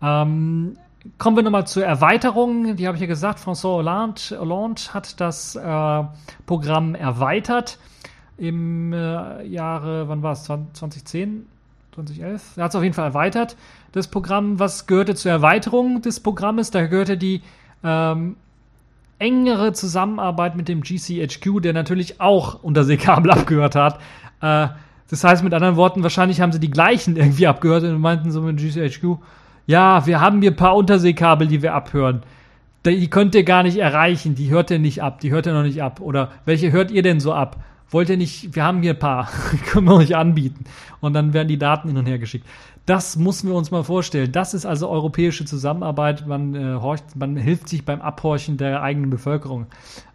Ähm, kommen wir nochmal zur Erweiterung. Die habe ich ja gesagt, François Hollande, Hollande hat das äh, Programm erweitert im äh, Jahre, wann war es, 2010, 2011? Er hat es auf jeden Fall erweitert. Das Programm, was gehörte zur Erweiterung des Programmes? Da gehörte die ähm, engere Zusammenarbeit mit dem GCHQ, der natürlich auch Unterseekabel abgehört hat. Äh, das heißt mit anderen Worten, wahrscheinlich haben sie die gleichen irgendwie abgehört und meinten so mit GCHQ, ja, wir haben hier ein paar Unterseekabel, die wir abhören. Die könnt ihr gar nicht erreichen, die hört ihr nicht ab, die hört ihr noch nicht ab. Oder welche hört ihr denn so ab? Wollt ihr nicht, wir haben hier ein paar, können wir euch anbieten. Und dann werden die Daten hin und her geschickt. Das müssen wir uns mal vorstellen. Das ist also europäische Zusammenarbeit. Man, äh, horcht, man hilft sich beim Abhorchen der eigenen Bevölkerung.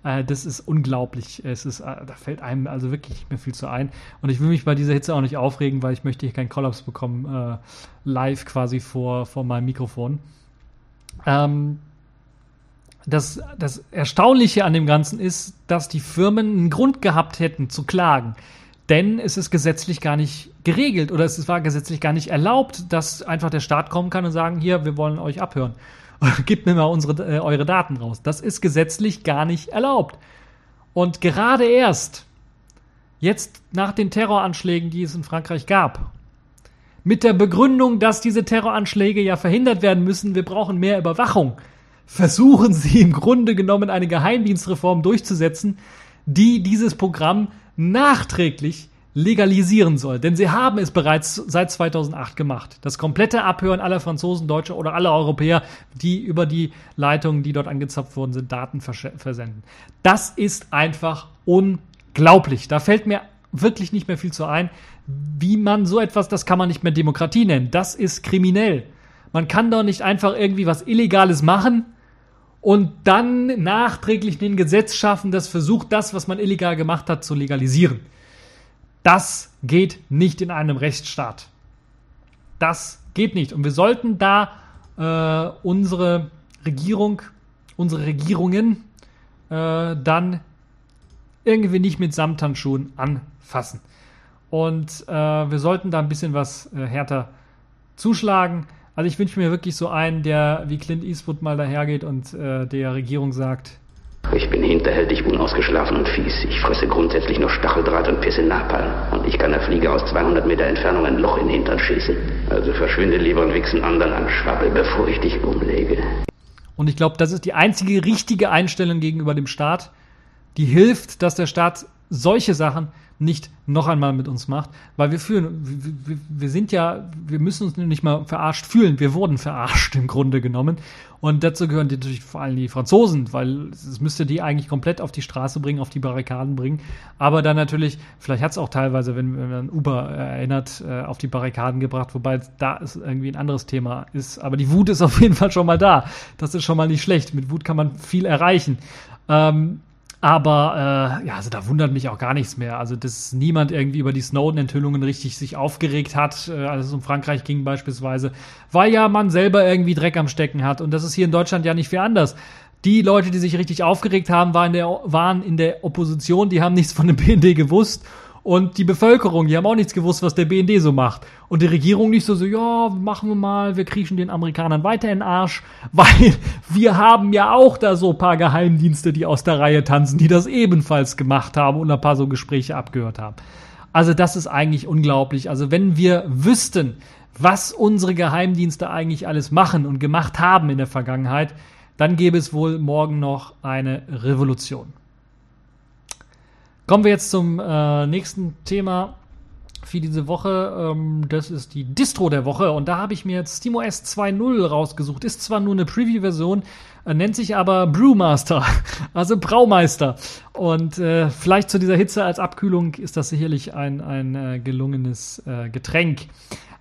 Äh, das ist unglaublich. Es ist, äh, da fällt einem also wirklich nicht mehr viel zu ein. Und ich will mich bei dieser Hitze auch nicht aufregen, weil ich möchte hier keinen Kollaps bekommen, äh, live quasi vor, vor meinem Mikrofon. Ähm, das, das Erstaunliche an dem Ganzen ist, dass die Firmen einen Grund gehabt hätten zu klagen. Denn es ist gesetzlich gar nicht geregelt oder es war gesetzlich gar nicht erlaubt, dass einfach der Staat kommen kann und sagen, hier, wir wollen euch abhören. Gebt mir mal unsere, äh, eure Daten raus. Das ist gesetzlich gar nicht erlaubt. Und gerade erst, jetzt nach den Terroranschlägen, die es in Frankreich gab, mit der Begründung, dass diese Terroranschläge ja verhindert werden müssen, wir brauchen mehr Überwachung, versuchen sie im Grunde genommen eine Geheimdienstreform durchzusetzen, die dieses Programm nachträglich legalisieren soll. Denn sie haben es bereits seit 2008 gemacht. Das komplette Abhören aller Franzosen, Deutsche oder aller Europäer, die über die Leitungen, die dort angezapft worden sind, Daten versenden. Das ist einfach unglaublich. Da fällt mir wirklich nicht mehr viel zu ein, wie man so etwas, das kann man nicht mehr Demokratie nennen. Das ist kriminell. Man kann doch nicht einfach irgendwie was Illegales machen und dann nachträglich ein Gesetz schaffen, das versucht, das, was man illegal gemacht hat, zu legalisieren. Das geht nicht in einem Rechtsstaat. Das geht nicht. Und wir sollten da äh, unsere Regierung, unsere Regierungen äh, dann irgendwie nicht mit Samthandschuhen anfassen. Und äh, wir sollten da ein bisschen was äh, härter zuschlagen. Also ich wünsche mir wirklich so einen, der wie Clint Eastwood mal dahergeht und äh, der Regierung sagt, ich bin hinterhältig, unausgeschlafen und fies. Ich fresse grundsätzlich nur Stacheldraht und pisse Napalm. Und ich kann der Fliege aus 200 Meter Entfernung ein Loch in den Hintern schießen. Also verschwinde lieber und wichsen anderen an Schwabbel, bevor ich dich umlege. Und ich glaube, das ist die einzige richtige Einstellung gegenüber dem Staat, die hilft, dass der Staat solche Sachen nicht noch einmal mit uns macht, weil wir fühlen, wir, wir, sind ja, wir müssen uns nicht mal verarscht fühlen, wir wurden verarscht im Grunde genommen. Und dazu gehören natürlich vor allem die Franzosen, weil es müsste die eigentlich komplett auf die Straße bringen, auf die Barrikaden bringen, aber dann natürlich, vielleicht hat es auch teilweise, wenn, wenn man Uber erinnert, äh, auf die Barrikaden gebracht, wobei da ist irgendwie ein anderes Thema ist, aber die Wut ist auf jeden Fall schon mal da, das ist schon mal nicht schlecht, mit Wut kann man viel erreichen. Ähm, aber äh, ja, also da wundert mich auch gar nichts mehr. Also, dass niemand irgendwie über die Snowden-Enthüllungen richtig sich aufgeregt hat, äh, als es um Frankreich ging beispielsweise, weil ja man selber irgendwie Dreck am Stecken hat. Und das ist hier in Deutschland ja nicht viel anders. Die Leute, die sich richtig aufgeregt haben, waren in der, waren in der Opposition, die haben nichts von dem BND gewusst. Und die Bevölkerung, die haben auch nichts gewusst, was der BND so macht. Und die Regierung nicht so, so, ja, machen wir mal, wir kriechen den Amerikanern weiter in den Arsch, weil wir haben ja auch da so paar Geheimdienste, die aus der Reihe tanzen, die das ebenfalls gemacht haben und ein paar so Gespräche abgehört haben. Also das ist eigentlich unglaublich. Also wenn wir wüssten, was unsere Geheimdienste eigentlich alles machen und gemacht haben in der Vergangenheit, dann gäbe es wohl morgen noch eine Revolution. Kommen wir jetzt zum äh, nächsten Thema für diese Woche. Ähm, das ist die Distro der Woche und da habe ich mir jetzt SteamOS 2.0 rausgesucht. Ist zwar nur eine Preview-Version, äh, nennt sich aber Brewmaster, also Braumeister. Und äh, vielleicht zu dieser Hitze als Abkühlung ist das sicherlich ein, ein äh, gelungenes äh, Getränk.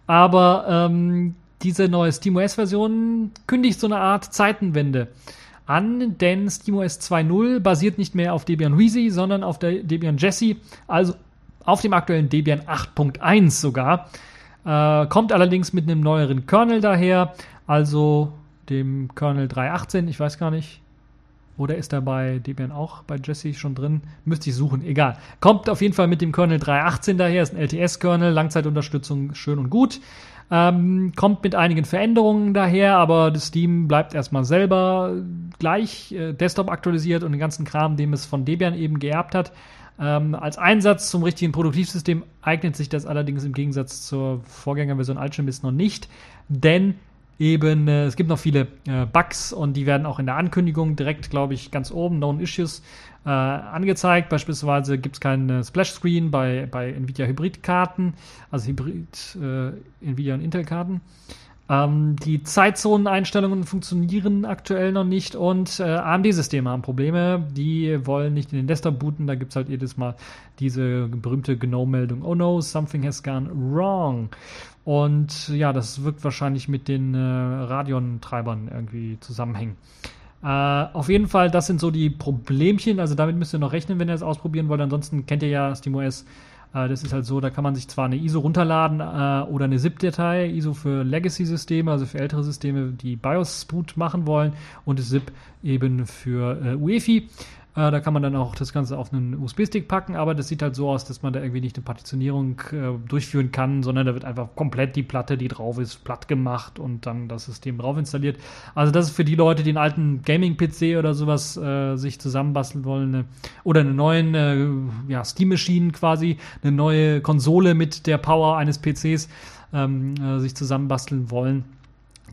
Aber ähm, diese neue SteamOS-Version kündigt so eine Art Zeitenwende an, denn SteamOS 2.0 basiert nicht mehr auf Debian Wheezy, sondern auf der Debian Jessie, also auf dem aktuellen Debian 8.1 sogar. Äh, kommt allerdings mit einem neueren Kernel daher, also dem Kernel 3.18, ich weiß gar nicht. Oder ist er bei Debian auch bei Jessie schon drin? Müsste ich suchen, egal. Kommt auf jeden Fall mit dem Kernel 3.18 daher, ist ein LTS-Kernel, Langzeitunterstützung schön und gut. Ähm, kommt mit einigen Veränderungen daher, aber das Steam bleibt erstmal selber gleich äh, Desktop aktualisiert und den ganzen Kram, den es von Debian eben geerbt hat. Ähm, als Einsatz zum richtigen Produktivsystem eignet sich das allerdings im Gegensatz zur Vorgängerversion Alchemist noch nicht, denn eben äh, es gibt noch viele äh, Bugs und die werden auch in der Ankündigung direkt, glaube ich, ganz oben, Known Issues, äh, angezeigt. Beispielsweise gibt es keinen Splash-Screen bei, bei Nvidia Hybrid-Karten, also Hybrid äh, Nvidia und Intel-Karten. Ähm, die Zeitzoneneinstellungen funktionieren aktuell noch nicht und äh, AMD-Systeme haben Probleme. Die wollen nicht in den Desktop booten. Da gibt es halt jedes Mal diese berühmte GNOME-Meldung: Oh no, something has gone wrong. Und ja, das wird wahrscheinlich mit den äh, Radeon-Treibern irgendwie zusammenhängen. Äh, auf jeden Fall, das sind so die Problemchen. Also damit müsst ihr noch rechnen, wenn ihr es ausprobieren wollt. Ansonsten kennt ihr ja SteamOS äh, das ist halt so, da kann man sich zwar eine ISO runterladen äh, oder eine ZIP-Datei, ISO für Legacy-Systeme, also für ältere Systeme, die BIOS-Boot machen wollen und ZIP eben für äh, UEFI. Äh, da kann man dann auch das Ganze auf einen USB-Stick packen, aber das sieht halt so aus, dass man da irgendwie nicht eine Partitionierung äh, durchführen kann, sondern da wird einfach komplett die Platte, die drauf ist, platt gemacht und dann das System drauf installiert. Also das ist für die Leute, die einen alten Gaming-PC oder sowas äh, sich zusammenbasteln wollen eine, oder eine neuen äh, ja, Steam-Maschinen quasi, eine neue Konsole mit der Power eines PCs ähm, äh, sich zusammenbasteln wollen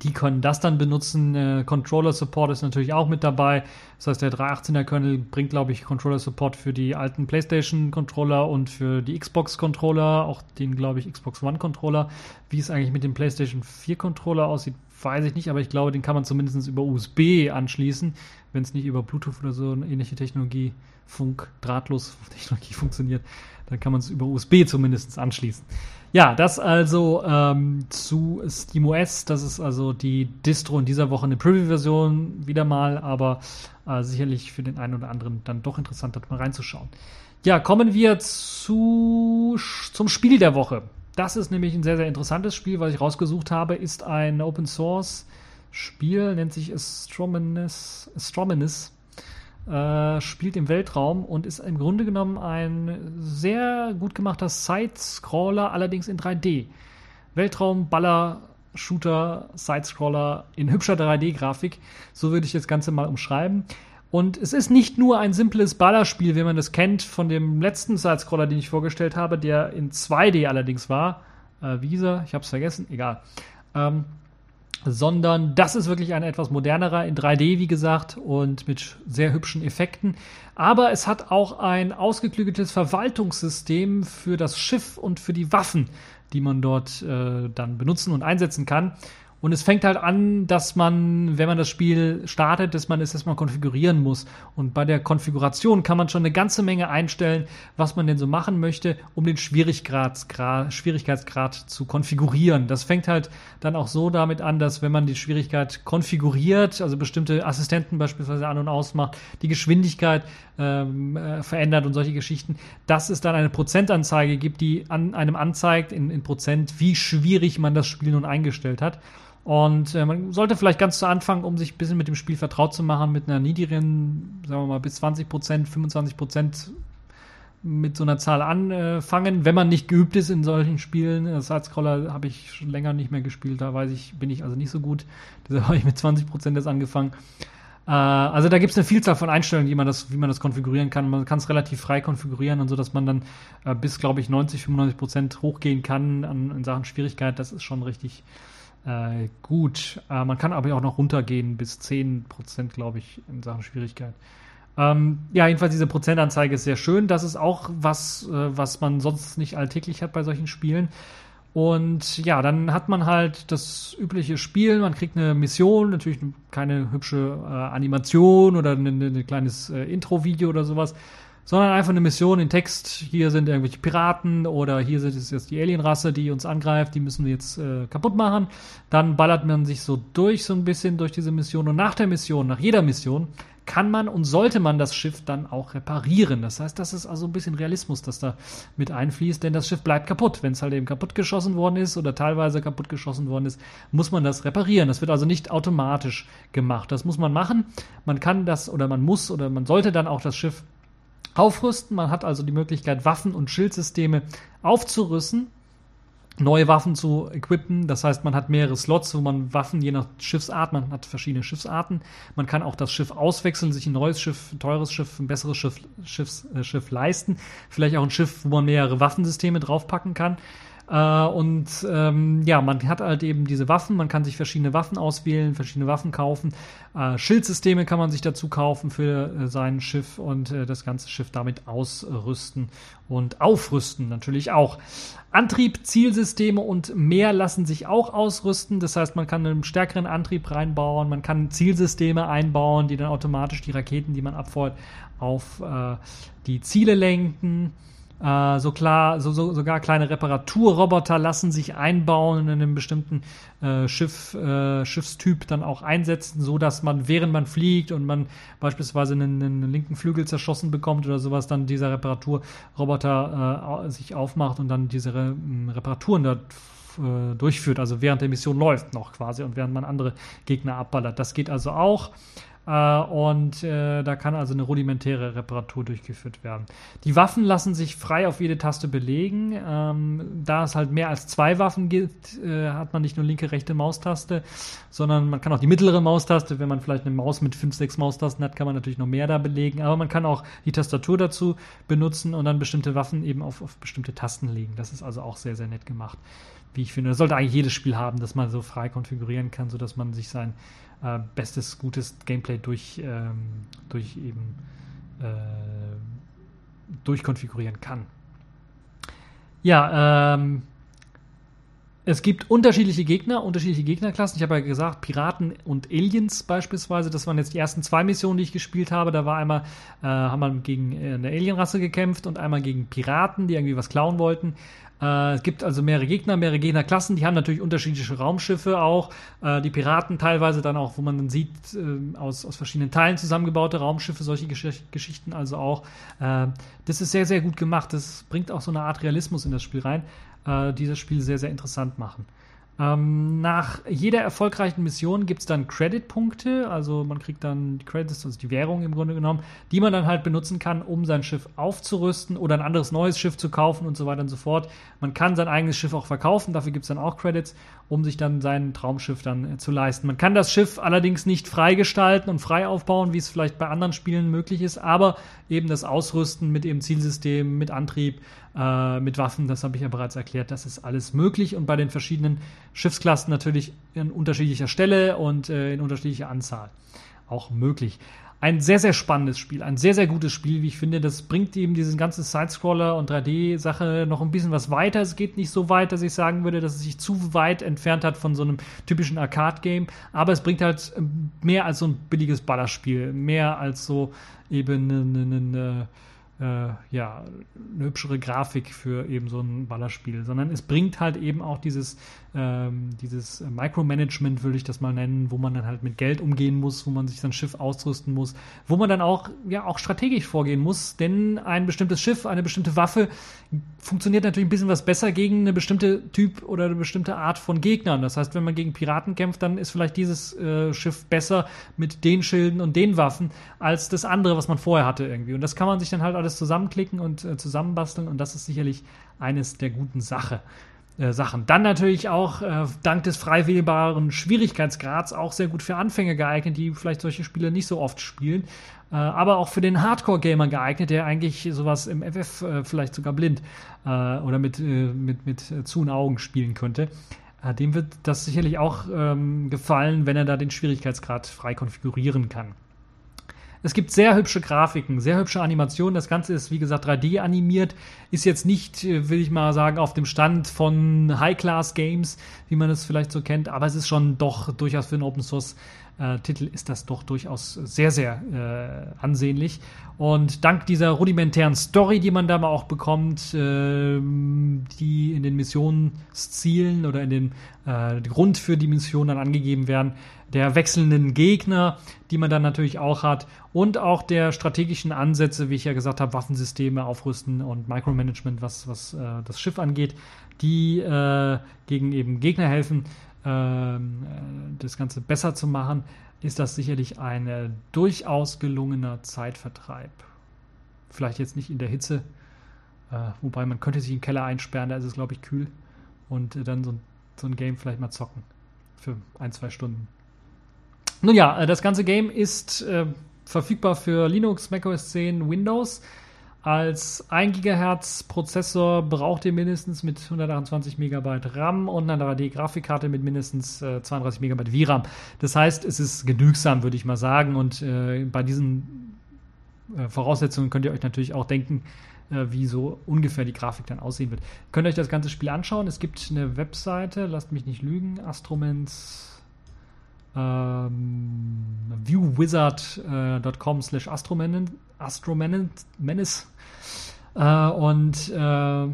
die können das dann benutzen. Äh, Controller Support ist natürlich auch mit dabei. Das heißt, der 318er Kernel bringt, glaube ich, Controller Support für die alten PlayStation Controller und für die Xbox Controller, auch den, glaube ich, Xbox One Controller. Wie es eigentlich mit dem PlayStation 4 Controller aussieht, weiß ich nicht, aber ich glaube, den kann man zumindest über USB anschließen, wenn es nicht über Bluetooth oder so eine ähnliche Technologie, Funk, drahtlos Technologie funktioniert, dann kann man es über USB zumindest anschließen. Ja, das also ähm, zu SteamOS. Das ist also die Distro in dieser Woche eine Preview-Version wieder mal, aber äh, sicherlich für den einen oder anderen dann doch interessant, dort mal reinzuschauen. Ja, kommen wir zu, zum Spiel der Woche. Das ist nämlich ein sehr, sehr interessantes Spiel, was ich rausgesucht habe, ist ein Open Source Spiel, nennt sich Astromenes. Astromenes äh, spielt im Weltraum und ist im Grunde genommen ein sehr gut gemachter Side-Scroller, allerdings in 3D. Weltraum, Baller, Shooter, Side-Scroller in hübscher 3D-Grafik. So würde ich das Ganze mal umschreiben. Und es ist nicht nur ein simples Ballerspiel, wie man das kennt von dem letzten Side-Scroller, den ich vorgestellt habe, der in 2D allerdings war. Äh, er? Ich habe es vergessen. Egal. Ähm, sondern das ist wirklich ein etwas modernerer in 3D, wie gesagt, und mit sehr hübschen Effekten. Aber es hat auch ein ausgeklügeltes Verwaltungssystem für das Schiff und für die Waffen, die man dort äh, dann benutzen und einsetzen kann. Und es fängt halt an, dass man, wenn man das Spiel startet, dass man es erstmal konfigurieren muss. Und bei der Konfiguration kann man schon eine ganze Menge einstellen, was man denn so machen möchte, um den Schwierigkeitsgrad, zu konfigurieren. Das fängt halt dann auch so damit an, dass wenn man die Schwierigkeit konfiguriert, also bestimmte Assistenten beispielsweise an- und ausmacht, die Geschwindigkeit ähm, äh, verändert und solche Geschichten, dass es dann eine Prozentanzeige gibt, die an einem anzeigt in, in Prozent, wie schwierig man das Spiel nun eingestellt hat. Und äh, man sollte vielleicht ganz zu Anfang, um sich ein bisschen mit dem Spiel vertraut zu machen, mit einer niedrigen, sagen wir mal, bis 20 Prozent, 25 Prozent mit so einer Zahl anfangen, wenn man nicht geübt ist in solchen Spielen. Sidescroller habe ich schon länger nicht mehr gespielt, da weiß ich, bin ich also nicht so gut. Deshalb habe ich mit 20 Prozent jetzt angefangen. Äh, also da gibt es eine Vielzahl von Einstellungen, wie man das, wie man das konfigurieren kann. Man kann es relativ frei konfigurieren und so, dass man dann äh, bis, glaube ich, 90, 95 Prozent hochgehen kann an, in Sachen Schwierigkeit. Das ist schon richtig äh, gut. Äh, man kann aber auch noch runtergehen bis 10 Prozent, glaube ich, in Sachen Schwierigkeit. Ähm, ja, jedenfalls diese Prozentanzeige ist sehr schön. Das ist auch was, äh, was man sonst nicht alltäglich hat bei solchen Spielen. Und ja, dann hat man halt das übliche Spiel, man kriegt eine Mission, natürlich keine hübsche äh, Animation oder ein ne, ne kleines äh, Intro-Video oder sowas, sondern einfach eine Mission in Text. Hier sind irgendwelche Piraten oder hier es jetzt die Alienrasse, die uns angreift, die müssen wir jetzt äh, kaputt machen. Dann ballert man sich so durch, so ein bisschen durch diese Mission und nach der Mission, nach jeder Mission, kann man und sollte man das Schiff dann auch reparieren. Das heißt, das ist also ein bisschen Realismus, das da mit einfließt, denn das Schiff bleibt kaputt. Wenn es halt eben kaputt geschossen worden ist oder teilweise kaputt geschossen worden ist, muss man das reparieren. Das wird also nicht automatisch gemacht. Das muss man machen. Man kann das oder man muss oder man sollte dann auch das Schiff aufrüsten. Man hat also die Möglichkeit, Waffen und Schildsysteme aufzurüsten neue Waffen zu equippen. Das heißt, man hat mehrere Slots, wo man Waffen je nach Schiffsart, man hat verschiedene Schiffsarten. Man kann auch das Schiff auswechseln, sich ein neues Schiff, ein teures Schiff, ein besseres Schiff, Schiffs, äh, Schiff leisten. Vielleicht auch ein Schiff, wo man mehrere Waffensysteme draufpacken kann. Äh, und ähm, ja, man hat halt eben diese Waffen, man kann sich verschiedene Waffen auswählen, verschiedene Waffen kaufen. Äh, Schildsysteme kann man sich dazu kaufen für äh, sein Schiff und äh, das ganze Schiff damit ausrüsten und aufrüsten natürlich auch. Antrieb, Zielsysteme und mehr lassen sich auch ausrüsten. Das heißt, man kann einen stärkeren Antrieb reinbauen, man kann Zielsysteme einbauen, die dann automatisch die Raketen, die man abfeuert, auf äh, die Ziele lenken. Äh, so klar, so, so, sogar kleine Reparaturroboter lassen sich einbauen in einem bestimmten äh, Schiff, äh, Schiffstyp dann auch einsetzen, so dass man, während man fliegt und man beispielsweise einen, einen linken Flügel zerschossen bekommt oder sowas, dann dieser Reparaturroboter äh, sich aufmacht und dann diese Re Reparaturen dort äh, durchführt, also während der Mission läuft noch quasi und während man andere Gegner abballert. Das geht also auch. Äh, und äh, da kann also eine rudimentäre Reparatur durchgeführt werden. Die Waffen lassen sich frei auf jede Taste belegen. Ähm, da es halt mehr als zwei Waffen gibt, äh, hat man nicht nur linke, rechte Maustaste, sondern man kann auch die mittlere Maustaste, wenn man vielleicht eine Maus mit fünf, sechs Maustasten hat, kann man natürlich noch mehr da belegen. Aber man kann auch die Tastatur dazu benutzen und dann bestimmte Waffen eben auf, auf bestimmte Tasten legen. Das ist also auch sehr, sehr nett gemacht wie ich finde. Das sollte eigentlich jedes Spiel haben, das man so frei konfigurieren kann, sodass man sich sein äh, bestes, gutes Gameplay durch, ähm, durch eben äh, durchkonfigurieren kann. Ja, ähm, es gibt unterschiedliche Gegner, unterschiedliche Gegnerklassen. Ich habe ja gesagt, Piraten und Aliens beispielsweise. Das waren jetzt die ersten zwei Missionen, die ich gespielt habe. Da war einmal, äh, haben wir gegen äh, eine Alienrasse gekämpft und einmal gegen Piraten, die irgendwie was klauen wollten. Äh, es gibt also mehrere Gegner, mehrere Gegnerklassen, die haben natürlich unterschiedliche Raumschiffe auch. Äh, die Piraten teilweise dann auch, wo man dann sieht, äh, aus, aus verschiedenen Teilen zusammengebaute Raumschiffe, solche Gesch Geschichten also auch. Äh, das ist sehr, sehr gut gemacht. Das bringt auch so eine Art Realismus in das Spiel rein, äh, die das Spiel sehr, sehr interessant machen. Ähm, nach jeder erfolgreichen Mission gibt es dann Credit-Punkte, also man kriegt dann die Credits, also die Währung im Grunde genommen, die man dann halt benutzen kann, um sein Schiff aufzurüsten oder ein anderes neues Schiff zu kaufen und so weiter und so fort. Man kann sein eigenes Schiff auch verkaufen, dafür gibt es dann auch Credits, um sich dann sein Traumschiff dann äh, zu leisten. Man kann das Schiff allerdings nicht freigestalten und frei aufbauen, wie es vielleicht bei anderen Spielen möglich ist, aber eben das Ausrüsten mit eben Zielsystem, mit Antrieb, äh, mit Waffen, das habe ich ja bereits erklärt, das ist alles möglich und bei den verschiedenen Schiffsklassen natürlich in unterschiedlicher Stelle und äh, in unterschiedlicher Anzahl auch möglich. Ein sehr, sehr spannendes Spiel, ein sehr, sehr gutes Spiel, wie ich finde. Das bringt eben diese ganze Sidescroller- und 3D-Sache noch ein bisschen was weiter. Es geht nicht so weit, dass ich sagen würde, dass es sich zu weit entfernt hat von so einem typischen Arcade-Game. Aber es bringt halt mehr als so ein billiges Ballerspiel. Mehr als so eben eine, eine, eine ja, eine hübschere Grafik für eben so ein Ballerspiel, sondern es bringt halt eben auch dieses, ähm, dieses Micromanagement, würde ich das mal nennen, wo man dann halt mit Geld umgehen muss, wo man sich sein Schiff ausrüsten muss, wo man dann auch, ja, auch strategisch vorgehen muss, denn ein bestimmtes Schiff, eine bestimmte Waffe funktioniert natürlich ein bisschen was besser gegen eine bestimmte Typ oder eine bestimmte Art von Gegnern. Das heißt, wenn man gegen Piraten kämpft, dann ist vielleicht dieses äh, Schiff besser mit den Schilden und den Waffen als das andere, was man vorher hatte irgendwie. Und das kann man sich dann halt alles zusammenklicken und äh, zusammenbasteln und das ist sicherlich eines der guten Sache. Äh, Sachen. Dann natürlich auch äh, dank des frei wählbaren Schwierigkeitsgrads auch sehr gut für Anfänger geeignet, die vielleicht solche Spiele nicht so oft spielen, äh, aber auch für den Hardcore-Gamer geeignet, der eigentlich sowas im FF äh, vielleicht sogar blind äh, oder mit, mit, mit zu und Augen spielen könnte. dem wird das sicherlich auch ähm, gefallen, wenn er da den Schwierigkeitsgrad frei konfigurieren kann. Es gibt sehr hübsche Grafiken, sehr hübsche Animationen. Das Ganze ist, wie gesagt, 3D animiert. Ist jetzt nicht, äh, will ich mal sagen, auf dem Stand von High-Class-Games, wie man es vielleicht so kennt, aber es ist schon doch durchaus für einen Open-Source äh, ist das doch durchaus sehr, sehr äh, ansehnlich. Und dank dieser rudimentären Story, die man da mal auch bekommt, äh, die in den Missionszielen oder in den äh, Grund für die Mission dann angegeben werden, der wechselnden Gegner, die man dann natürlich auch hat und auch der strategischen Ansätze, wie ich ja gesagt habe, Waffensysteme aufrüsten und Micromanagement, was, was äh, das Schiff angeht, die äh, gegen eben Gegner helfen, ähm, äh, das Ganze besser zu machen, ist das sicherlich ein äh, durchaus gelungener Zeitvertreib. Vielleicht jetzt nicht in der Hitze, äh, wobei man könnte sich im Keller einsperren, da ist es, glaube ich, kühl und äh, dann so, so ein Game vielleicht mal zocken für ein, zwei Stunden. Nun ja, äh, das ganze Game ist äh, verfügbar für Linux, macOS 10, Windows. Als 1 GHz Prozessor braucht ihr mindestens mit 128 MB RAM und eine 3D-Grafikkarte mit mindestens äh, 32 MB VRAM. Das heißt, es ist genügsam, würde ich mal sagen. Und äh, bei diesen äh, Voraussetzungen könnt ihr euch natürlich auch denken, äh, wie so ungefähr die Grafik dann aussehen wird. Könnt ihr euch das ganze Spiel anschauen. Es gibt eine Webseite, lasst mich nicht lügen, Astromens ähm, viewwizard.com slash astromenace äh, und äh,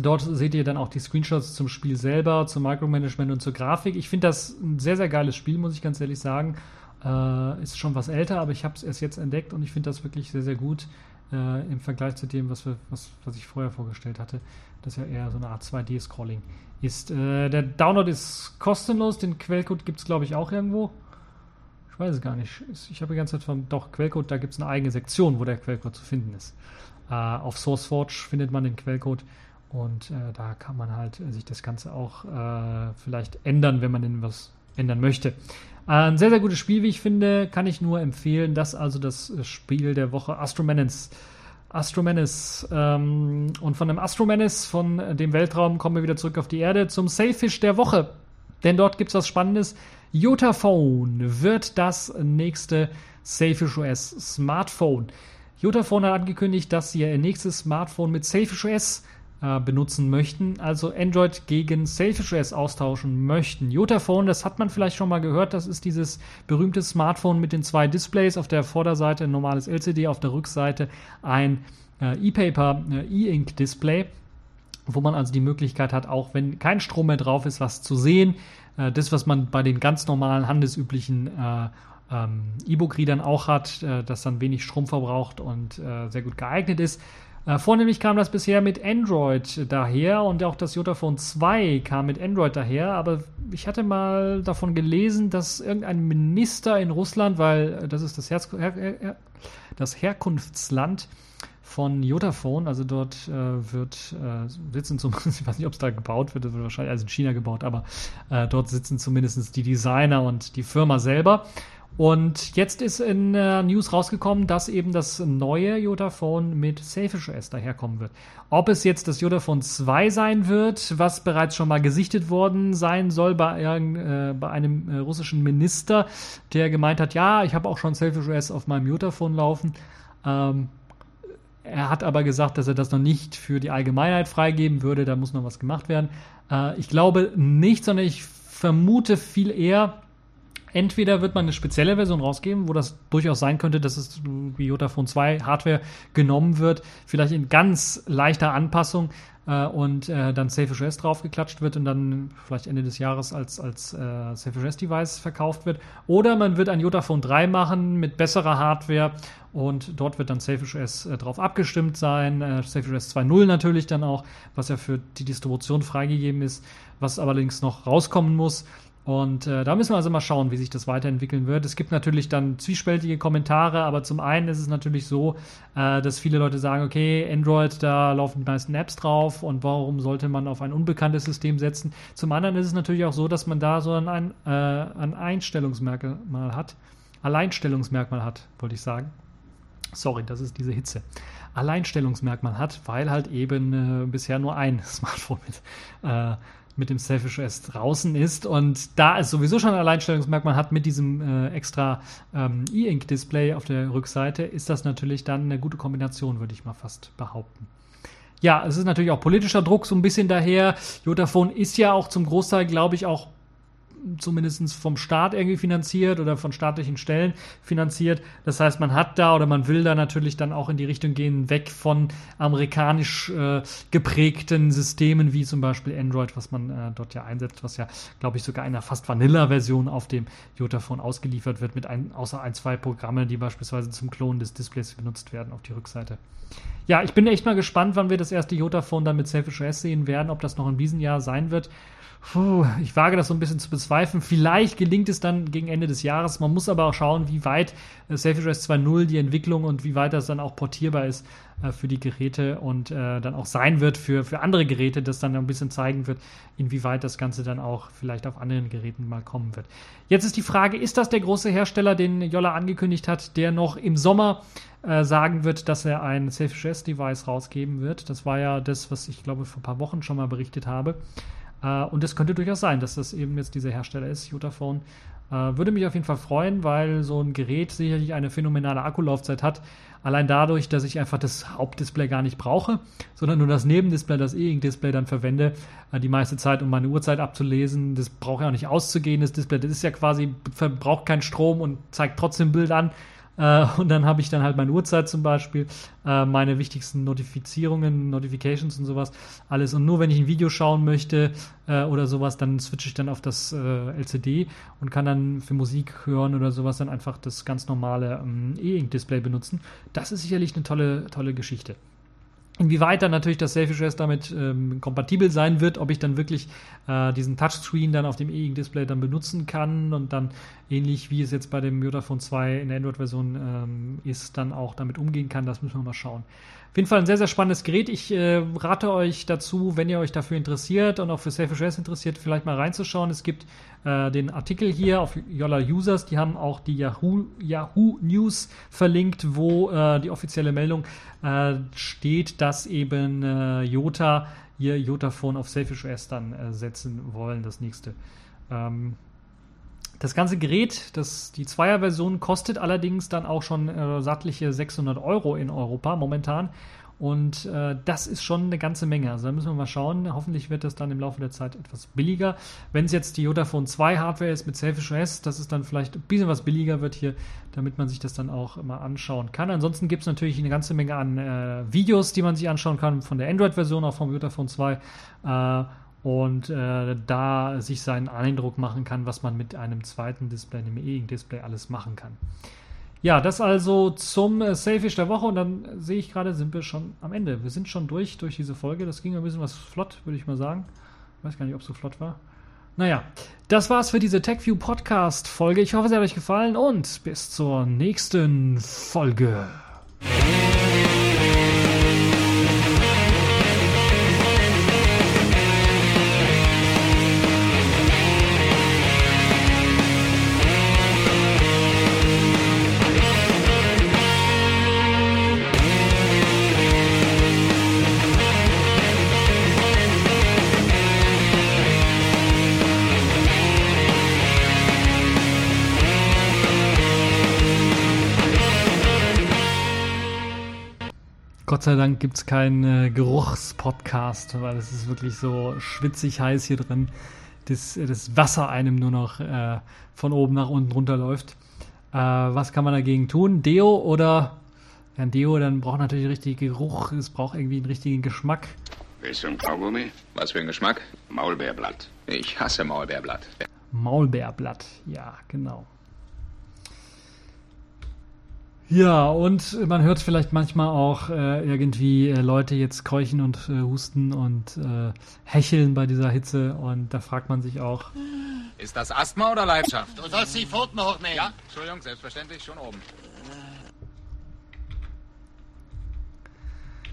dort seht ihr dann auch die Screenshots zum Spiel selber, zum Micromanagement und zur Grafik. Ich finde das ein sehr, sehr geiles Spiel, muss ich ganz ehrlich sagen. Äh, ist schon was älter, aber ich habe es erst jetzt entdeckt und ich finde das wirklich sehr, sehr gut äh, im Vergleich zu dem, was, wir, was, was ich vorher vorgestellt hatte. Das ist ja eher so eine Art 2D-Scrolling ist. Äh, der Download ist kostenlos, den Quellcode gibt es, glaube ich, auch irgendwo. Ich weiß es gar nicht. Ich habe die ganze Zeit von, doch, Quellcode, da gibt es eine eigene Sektion, wo der Quellcode zu finden ist. Äh, auf SourceForge findet man den Quellcode und äh, da kann man halt sich das Ganze auch äh, vielleicht ändern, wenn man denn was ändern möchte. Äh, ein sehr, sehr gutes Spiel, wie ich finde, kann ich nur empfehlen. Das also das Spiel der Woche Astro Menace. Astromenace. Ähm, und von dem Astromenace, von dem Weltraum, kommen wir wieder zurück auf die Erde zum Sailfish der Woche. Denn dort gibt es was Spannendes. Jotaphone wird das nächste Sailfish OS Smartphone. Jotaphone hat angekündigt, dass ihr nächstes Smartphone mit Sailfish OS äh, benutzen möchten, also Android gegen Selfish OS austauschen möchten. Jotaphone, das hat man vielleicht schon mal gehört, das ist dieses berühmte Smartphone mit den zwei Displays, auf der Vorderseite ein normales LCD, auf der Rückseite ein äh, E-Paper, äh, E-Ink-Display, wo man also die Möglichkeit hat, auch wenn kein Strom mehr drauf ist, was zu sehen. Äh, das, was man bei den ganz normalen handelsüblichen äh, ähm, E-Book-Readern auch hat, das dann wenig Strom verbraucht und sehr gut geeignet ist. Äh, vornehmlich kam das bisher mit Android daher und auch das Jotaphone 2 kam mit Android daher, aber ich hatte mal davon gelesen, dass irgendein Minister in Russland, weil das ist das, Herz, Her, Her, das Herkunftsland von Jotaphone, also dort äh, wird äh, sitzen zumindest, ich weiß nicht, ob es da gebaut wird, das wird wahrscheinlich also in China gebaut, aber äh, dort sitzen zumindest die Designer und die Firma selber. Und jetzt ist in äh, News rausgekommen, dass eben das neue Jotaphone mit Selfish OS daherkommen wird. Ob es jetzt das Jotaphone 2 sein wird, was bereits schon mal gesichtet worden sein soll bei, äh, bei einem äh, russischen Minister, der gemeint hat, ja, ich habe auch schon Selfish OS auf meinem Jotaphone laufen. Ähm, er hat aber gesagt, dass er das noch nicht für die Allgemeinheit freigeben würde, da muss noch was gemacht werden. Äh, ich glaube nicht, sondern ich vermute viel eher, Entweder wird man eine spezielle Version rausgeben, wo das durchaus sein könnte, dass es wie Jotaphone 2 Hardware genommen wird, vielleicht in ganz leichter Anpassung äh, und äh, dann SafeOS draufgeklatscht wird und dann vielleicht Ende des Jahres als, als äh, SafeOS-Device verkauft wird. Oder man wird ein Jotaphone 3 machen mit besserer Hardware und dort wird dann SafeOS äh, drauf abgestimmt sein. Äh, SafeOS 2.0 natürlich dann auch, was ja für die Distribution freigegeben ist, was allerdings noch rauskommen muss. Und äh, da müssen wir also mal schauen, wie sich das weiterentwickeln wird. Es gibt natürlich dann zwiespältige Kommentare, aber zum einen ist es natürlich so, äh, dass viele Leute sagen, okay, Android, da laufen die meisten Apps drauf und warum sollte man auf ein unbekanntes System setzen? Zum anderen ist es natürlich auch so, dass man da so ein, äh, ein Einstellungsmerkmal hat, Alleinstellungsmerkmal hat, wollte ich sagen. Sorry, das ist diese Hitze. Alleinstellungsmerkmal hat, weil halt eben äh, bisher nur ein Smartphone mit äh, mit dem Selfish OS draußen ist und da es sowieso schon ein Alleinstellungsmerkmal hat mit diesem äh, extra ähm, E-Ink-Display auf der Rückseite, ist das natürlich dann eine gute Kombination, würde ich mal fast behaupten. Ja, es ist natürlich auch politischer Druck so ein bisschen daher. Jotaphone ist ja auch zum Großteil, glaube ich, auch zumindest vom Staat irgendwie finanziert oder von staatlichen Stellen finanziert. Das heißt, man hat da oder man will da natürlich dann auch in die Richtung gehen, weg von amerikanisch äh, geprägten Systemen wie zum Beispiel Android, was man äh, dort ja einsetzt, was ja, glaube ich, sogar in einer fast Vanilla-Version auf dem Jotaphone ausgeliefert wird, mit ein, außer ein, zwei Programmen, die beispielsweise zum Klonen des Displays benutzt werden auf die Rückseite. Ja, ich bin echt mal gespannt, wann wir das erste Jotaphone dann mit Selfish OS sehen werden, ob das noch in diesem Jahr sein wird. Puh, ich wage das so ein bisschen zu bezweifeln. Vielleicht gelingt es dann gegen Ende des Jahres. Man muss aber auch schauen, wie weit äh, Selfish OS 2.0 die Entwicklung und wie weit das dann auch portierbar ist äh, für die Geräte und äh, dann auch sein wird für, für andere Geräte, das dann ein bisschen zeigen wird, inwieweit das Ganze dann auch vielleicht auf anderen Geräten mal kommen wird. Jetzt ist die Frage, ist das der große Hersteller, den Jolla angekündigt hat, der noch im Sommer äh, sagen wird, dass er ein Selfish OS Device rausgeben wird? Das war ja das, was ich glaube vor ein paar Wochen schon mal berichtet habe. Äh, und es könnte durchaus sein, dass das eben jetzt dieser Hersteller ist, Jotaphone. Äh, würde mich auf jeden Fall freuen, weil so ein Gerät sicherlich eine phänomenale Akkulaufzeit hat. Allein dadurch, dass ich einfach das Hauptdisplay gar nicht brauche, sondern nur das Nebendisplay, das E-Ink-Display dann verwende, äh, die meiste Zeit, um meine Uhrzeit abzulesen. Das braucht ja auch nicht auszugehen, das Display. Das ist ja quasi, verbraucht keinen Strom und zeigt trotzdem Bild an. Äh, und dann habe ich dann halt meine Uhrzeit zum Beispiel, äh, meine wichtigsten Notifizierungen, Notifications und sowas, alles. Und nur wenn ich ein Video schauen möchte äh, oder sowas, dann switche ich dann auf das äh, LCD und kann dann für Musik hören oder sowas dann einfach das ganz normale ähm, E-Ink-Display benutzen. Das ist sicherlich eine tolle, tolle Geschichte. Inwieweit dann natürlich das Selfie OS damit ähm, kompatibel sein wird, ob ich dann wirklich äh, diesen Touchscreen dann auf dem E-Ink-Display dann benutzen kann und dann ähnlich wie es jetzt bei dem Jotaphone 2 in der Android-Version ähm, ist, dann auch damit umgehen kann, das müssen wir mal schauen. Auf jeden Fall ein sehr, sehr spannendes Gerät. Ich äh, rate euch dazu, wenn ihr euch dafür interessiert und auch für Selfish OS interessiert, vielleicht mal reinzuschauen. Es gibt äh, den Artikel hier auf Yola Users, die haben auch die Yahoo, Yahoo News verlinkt, wo äh, die offizielle Meldung äh, steht, dass eben äh, Jota ihr Jotaphone auf Selfish OS dann äh, setzen wollen, das nächste. Ähm, das ganze Gerät, das, die Zweier-Version, kostet allerdings dann auch schon äh, sattliche 600 Euro in Europa momentan. Und äh, das ist schon eine ganze Menge. Also da müssen wir mal schauen. Hoffentlich wird das dann im Laufe der Zeit etwas billiger. Wenn es jetzt die Jotaphone 2 Hardware ist mit Selfish OS, dass es dann vielleicht ein bisschen was billiger wird hier, damit man sich das dann auch mal anschauen kann. Ansonsten gibt es natürlich eine ganze Menge an äh, Videos, die man sich anschauen kann von der Android-Version, auch vom Jotaphone 2. Äh, und äh, da sich seinen Eindruck machen kann, was man mit einem zweiten Display, einem E-Ink-Display alles machen kann. Ja, das also zum äh, Selfish der Woche und dann sehe ich gerade, sind wir schon am Ende. Wir sind schon durch, durch diese Folge. Das ging ein bisschen was flott, würde ich mal sagen. Ich weiß gar nicht, ob es so flott war. Naja, das war's für diese TechView Podcast Folge. Ich hoffe, es hat euch gefallen und bis zur nächsten Folge. Gott sei Dank gibt es keinen äh, Geruchspodcast, weil es ist wirklich so schwitzig heiß hier drin. das, das Wasser einem nur noch äh, von oben nach unten runterläuft. Äh, was kann man dagegen tun? Deo oder ja, ein Deo, dann braucht natürlich den richtigen Geruch, es braucht irgendwie einen richtigen Geschmack. Willst du ein Kaugummi? Was für ein Geschmack? Maulbeerblatt. Ich hasse Maulbeerblatt. Maulbeerblatt, ja, genau. Ja, und man hört vielleicht manchmal auch äh, irgendwie äh, Leute jetzt keuchen und äh, husten und äh, hecheln bei dieser Hitze und da fragt man sich auch, Ist das Asthma oder Leidenschaft? Du sollst die Pfoten hochnehmen. Ja, Entschuldigung, selbstverständlich, schon oben.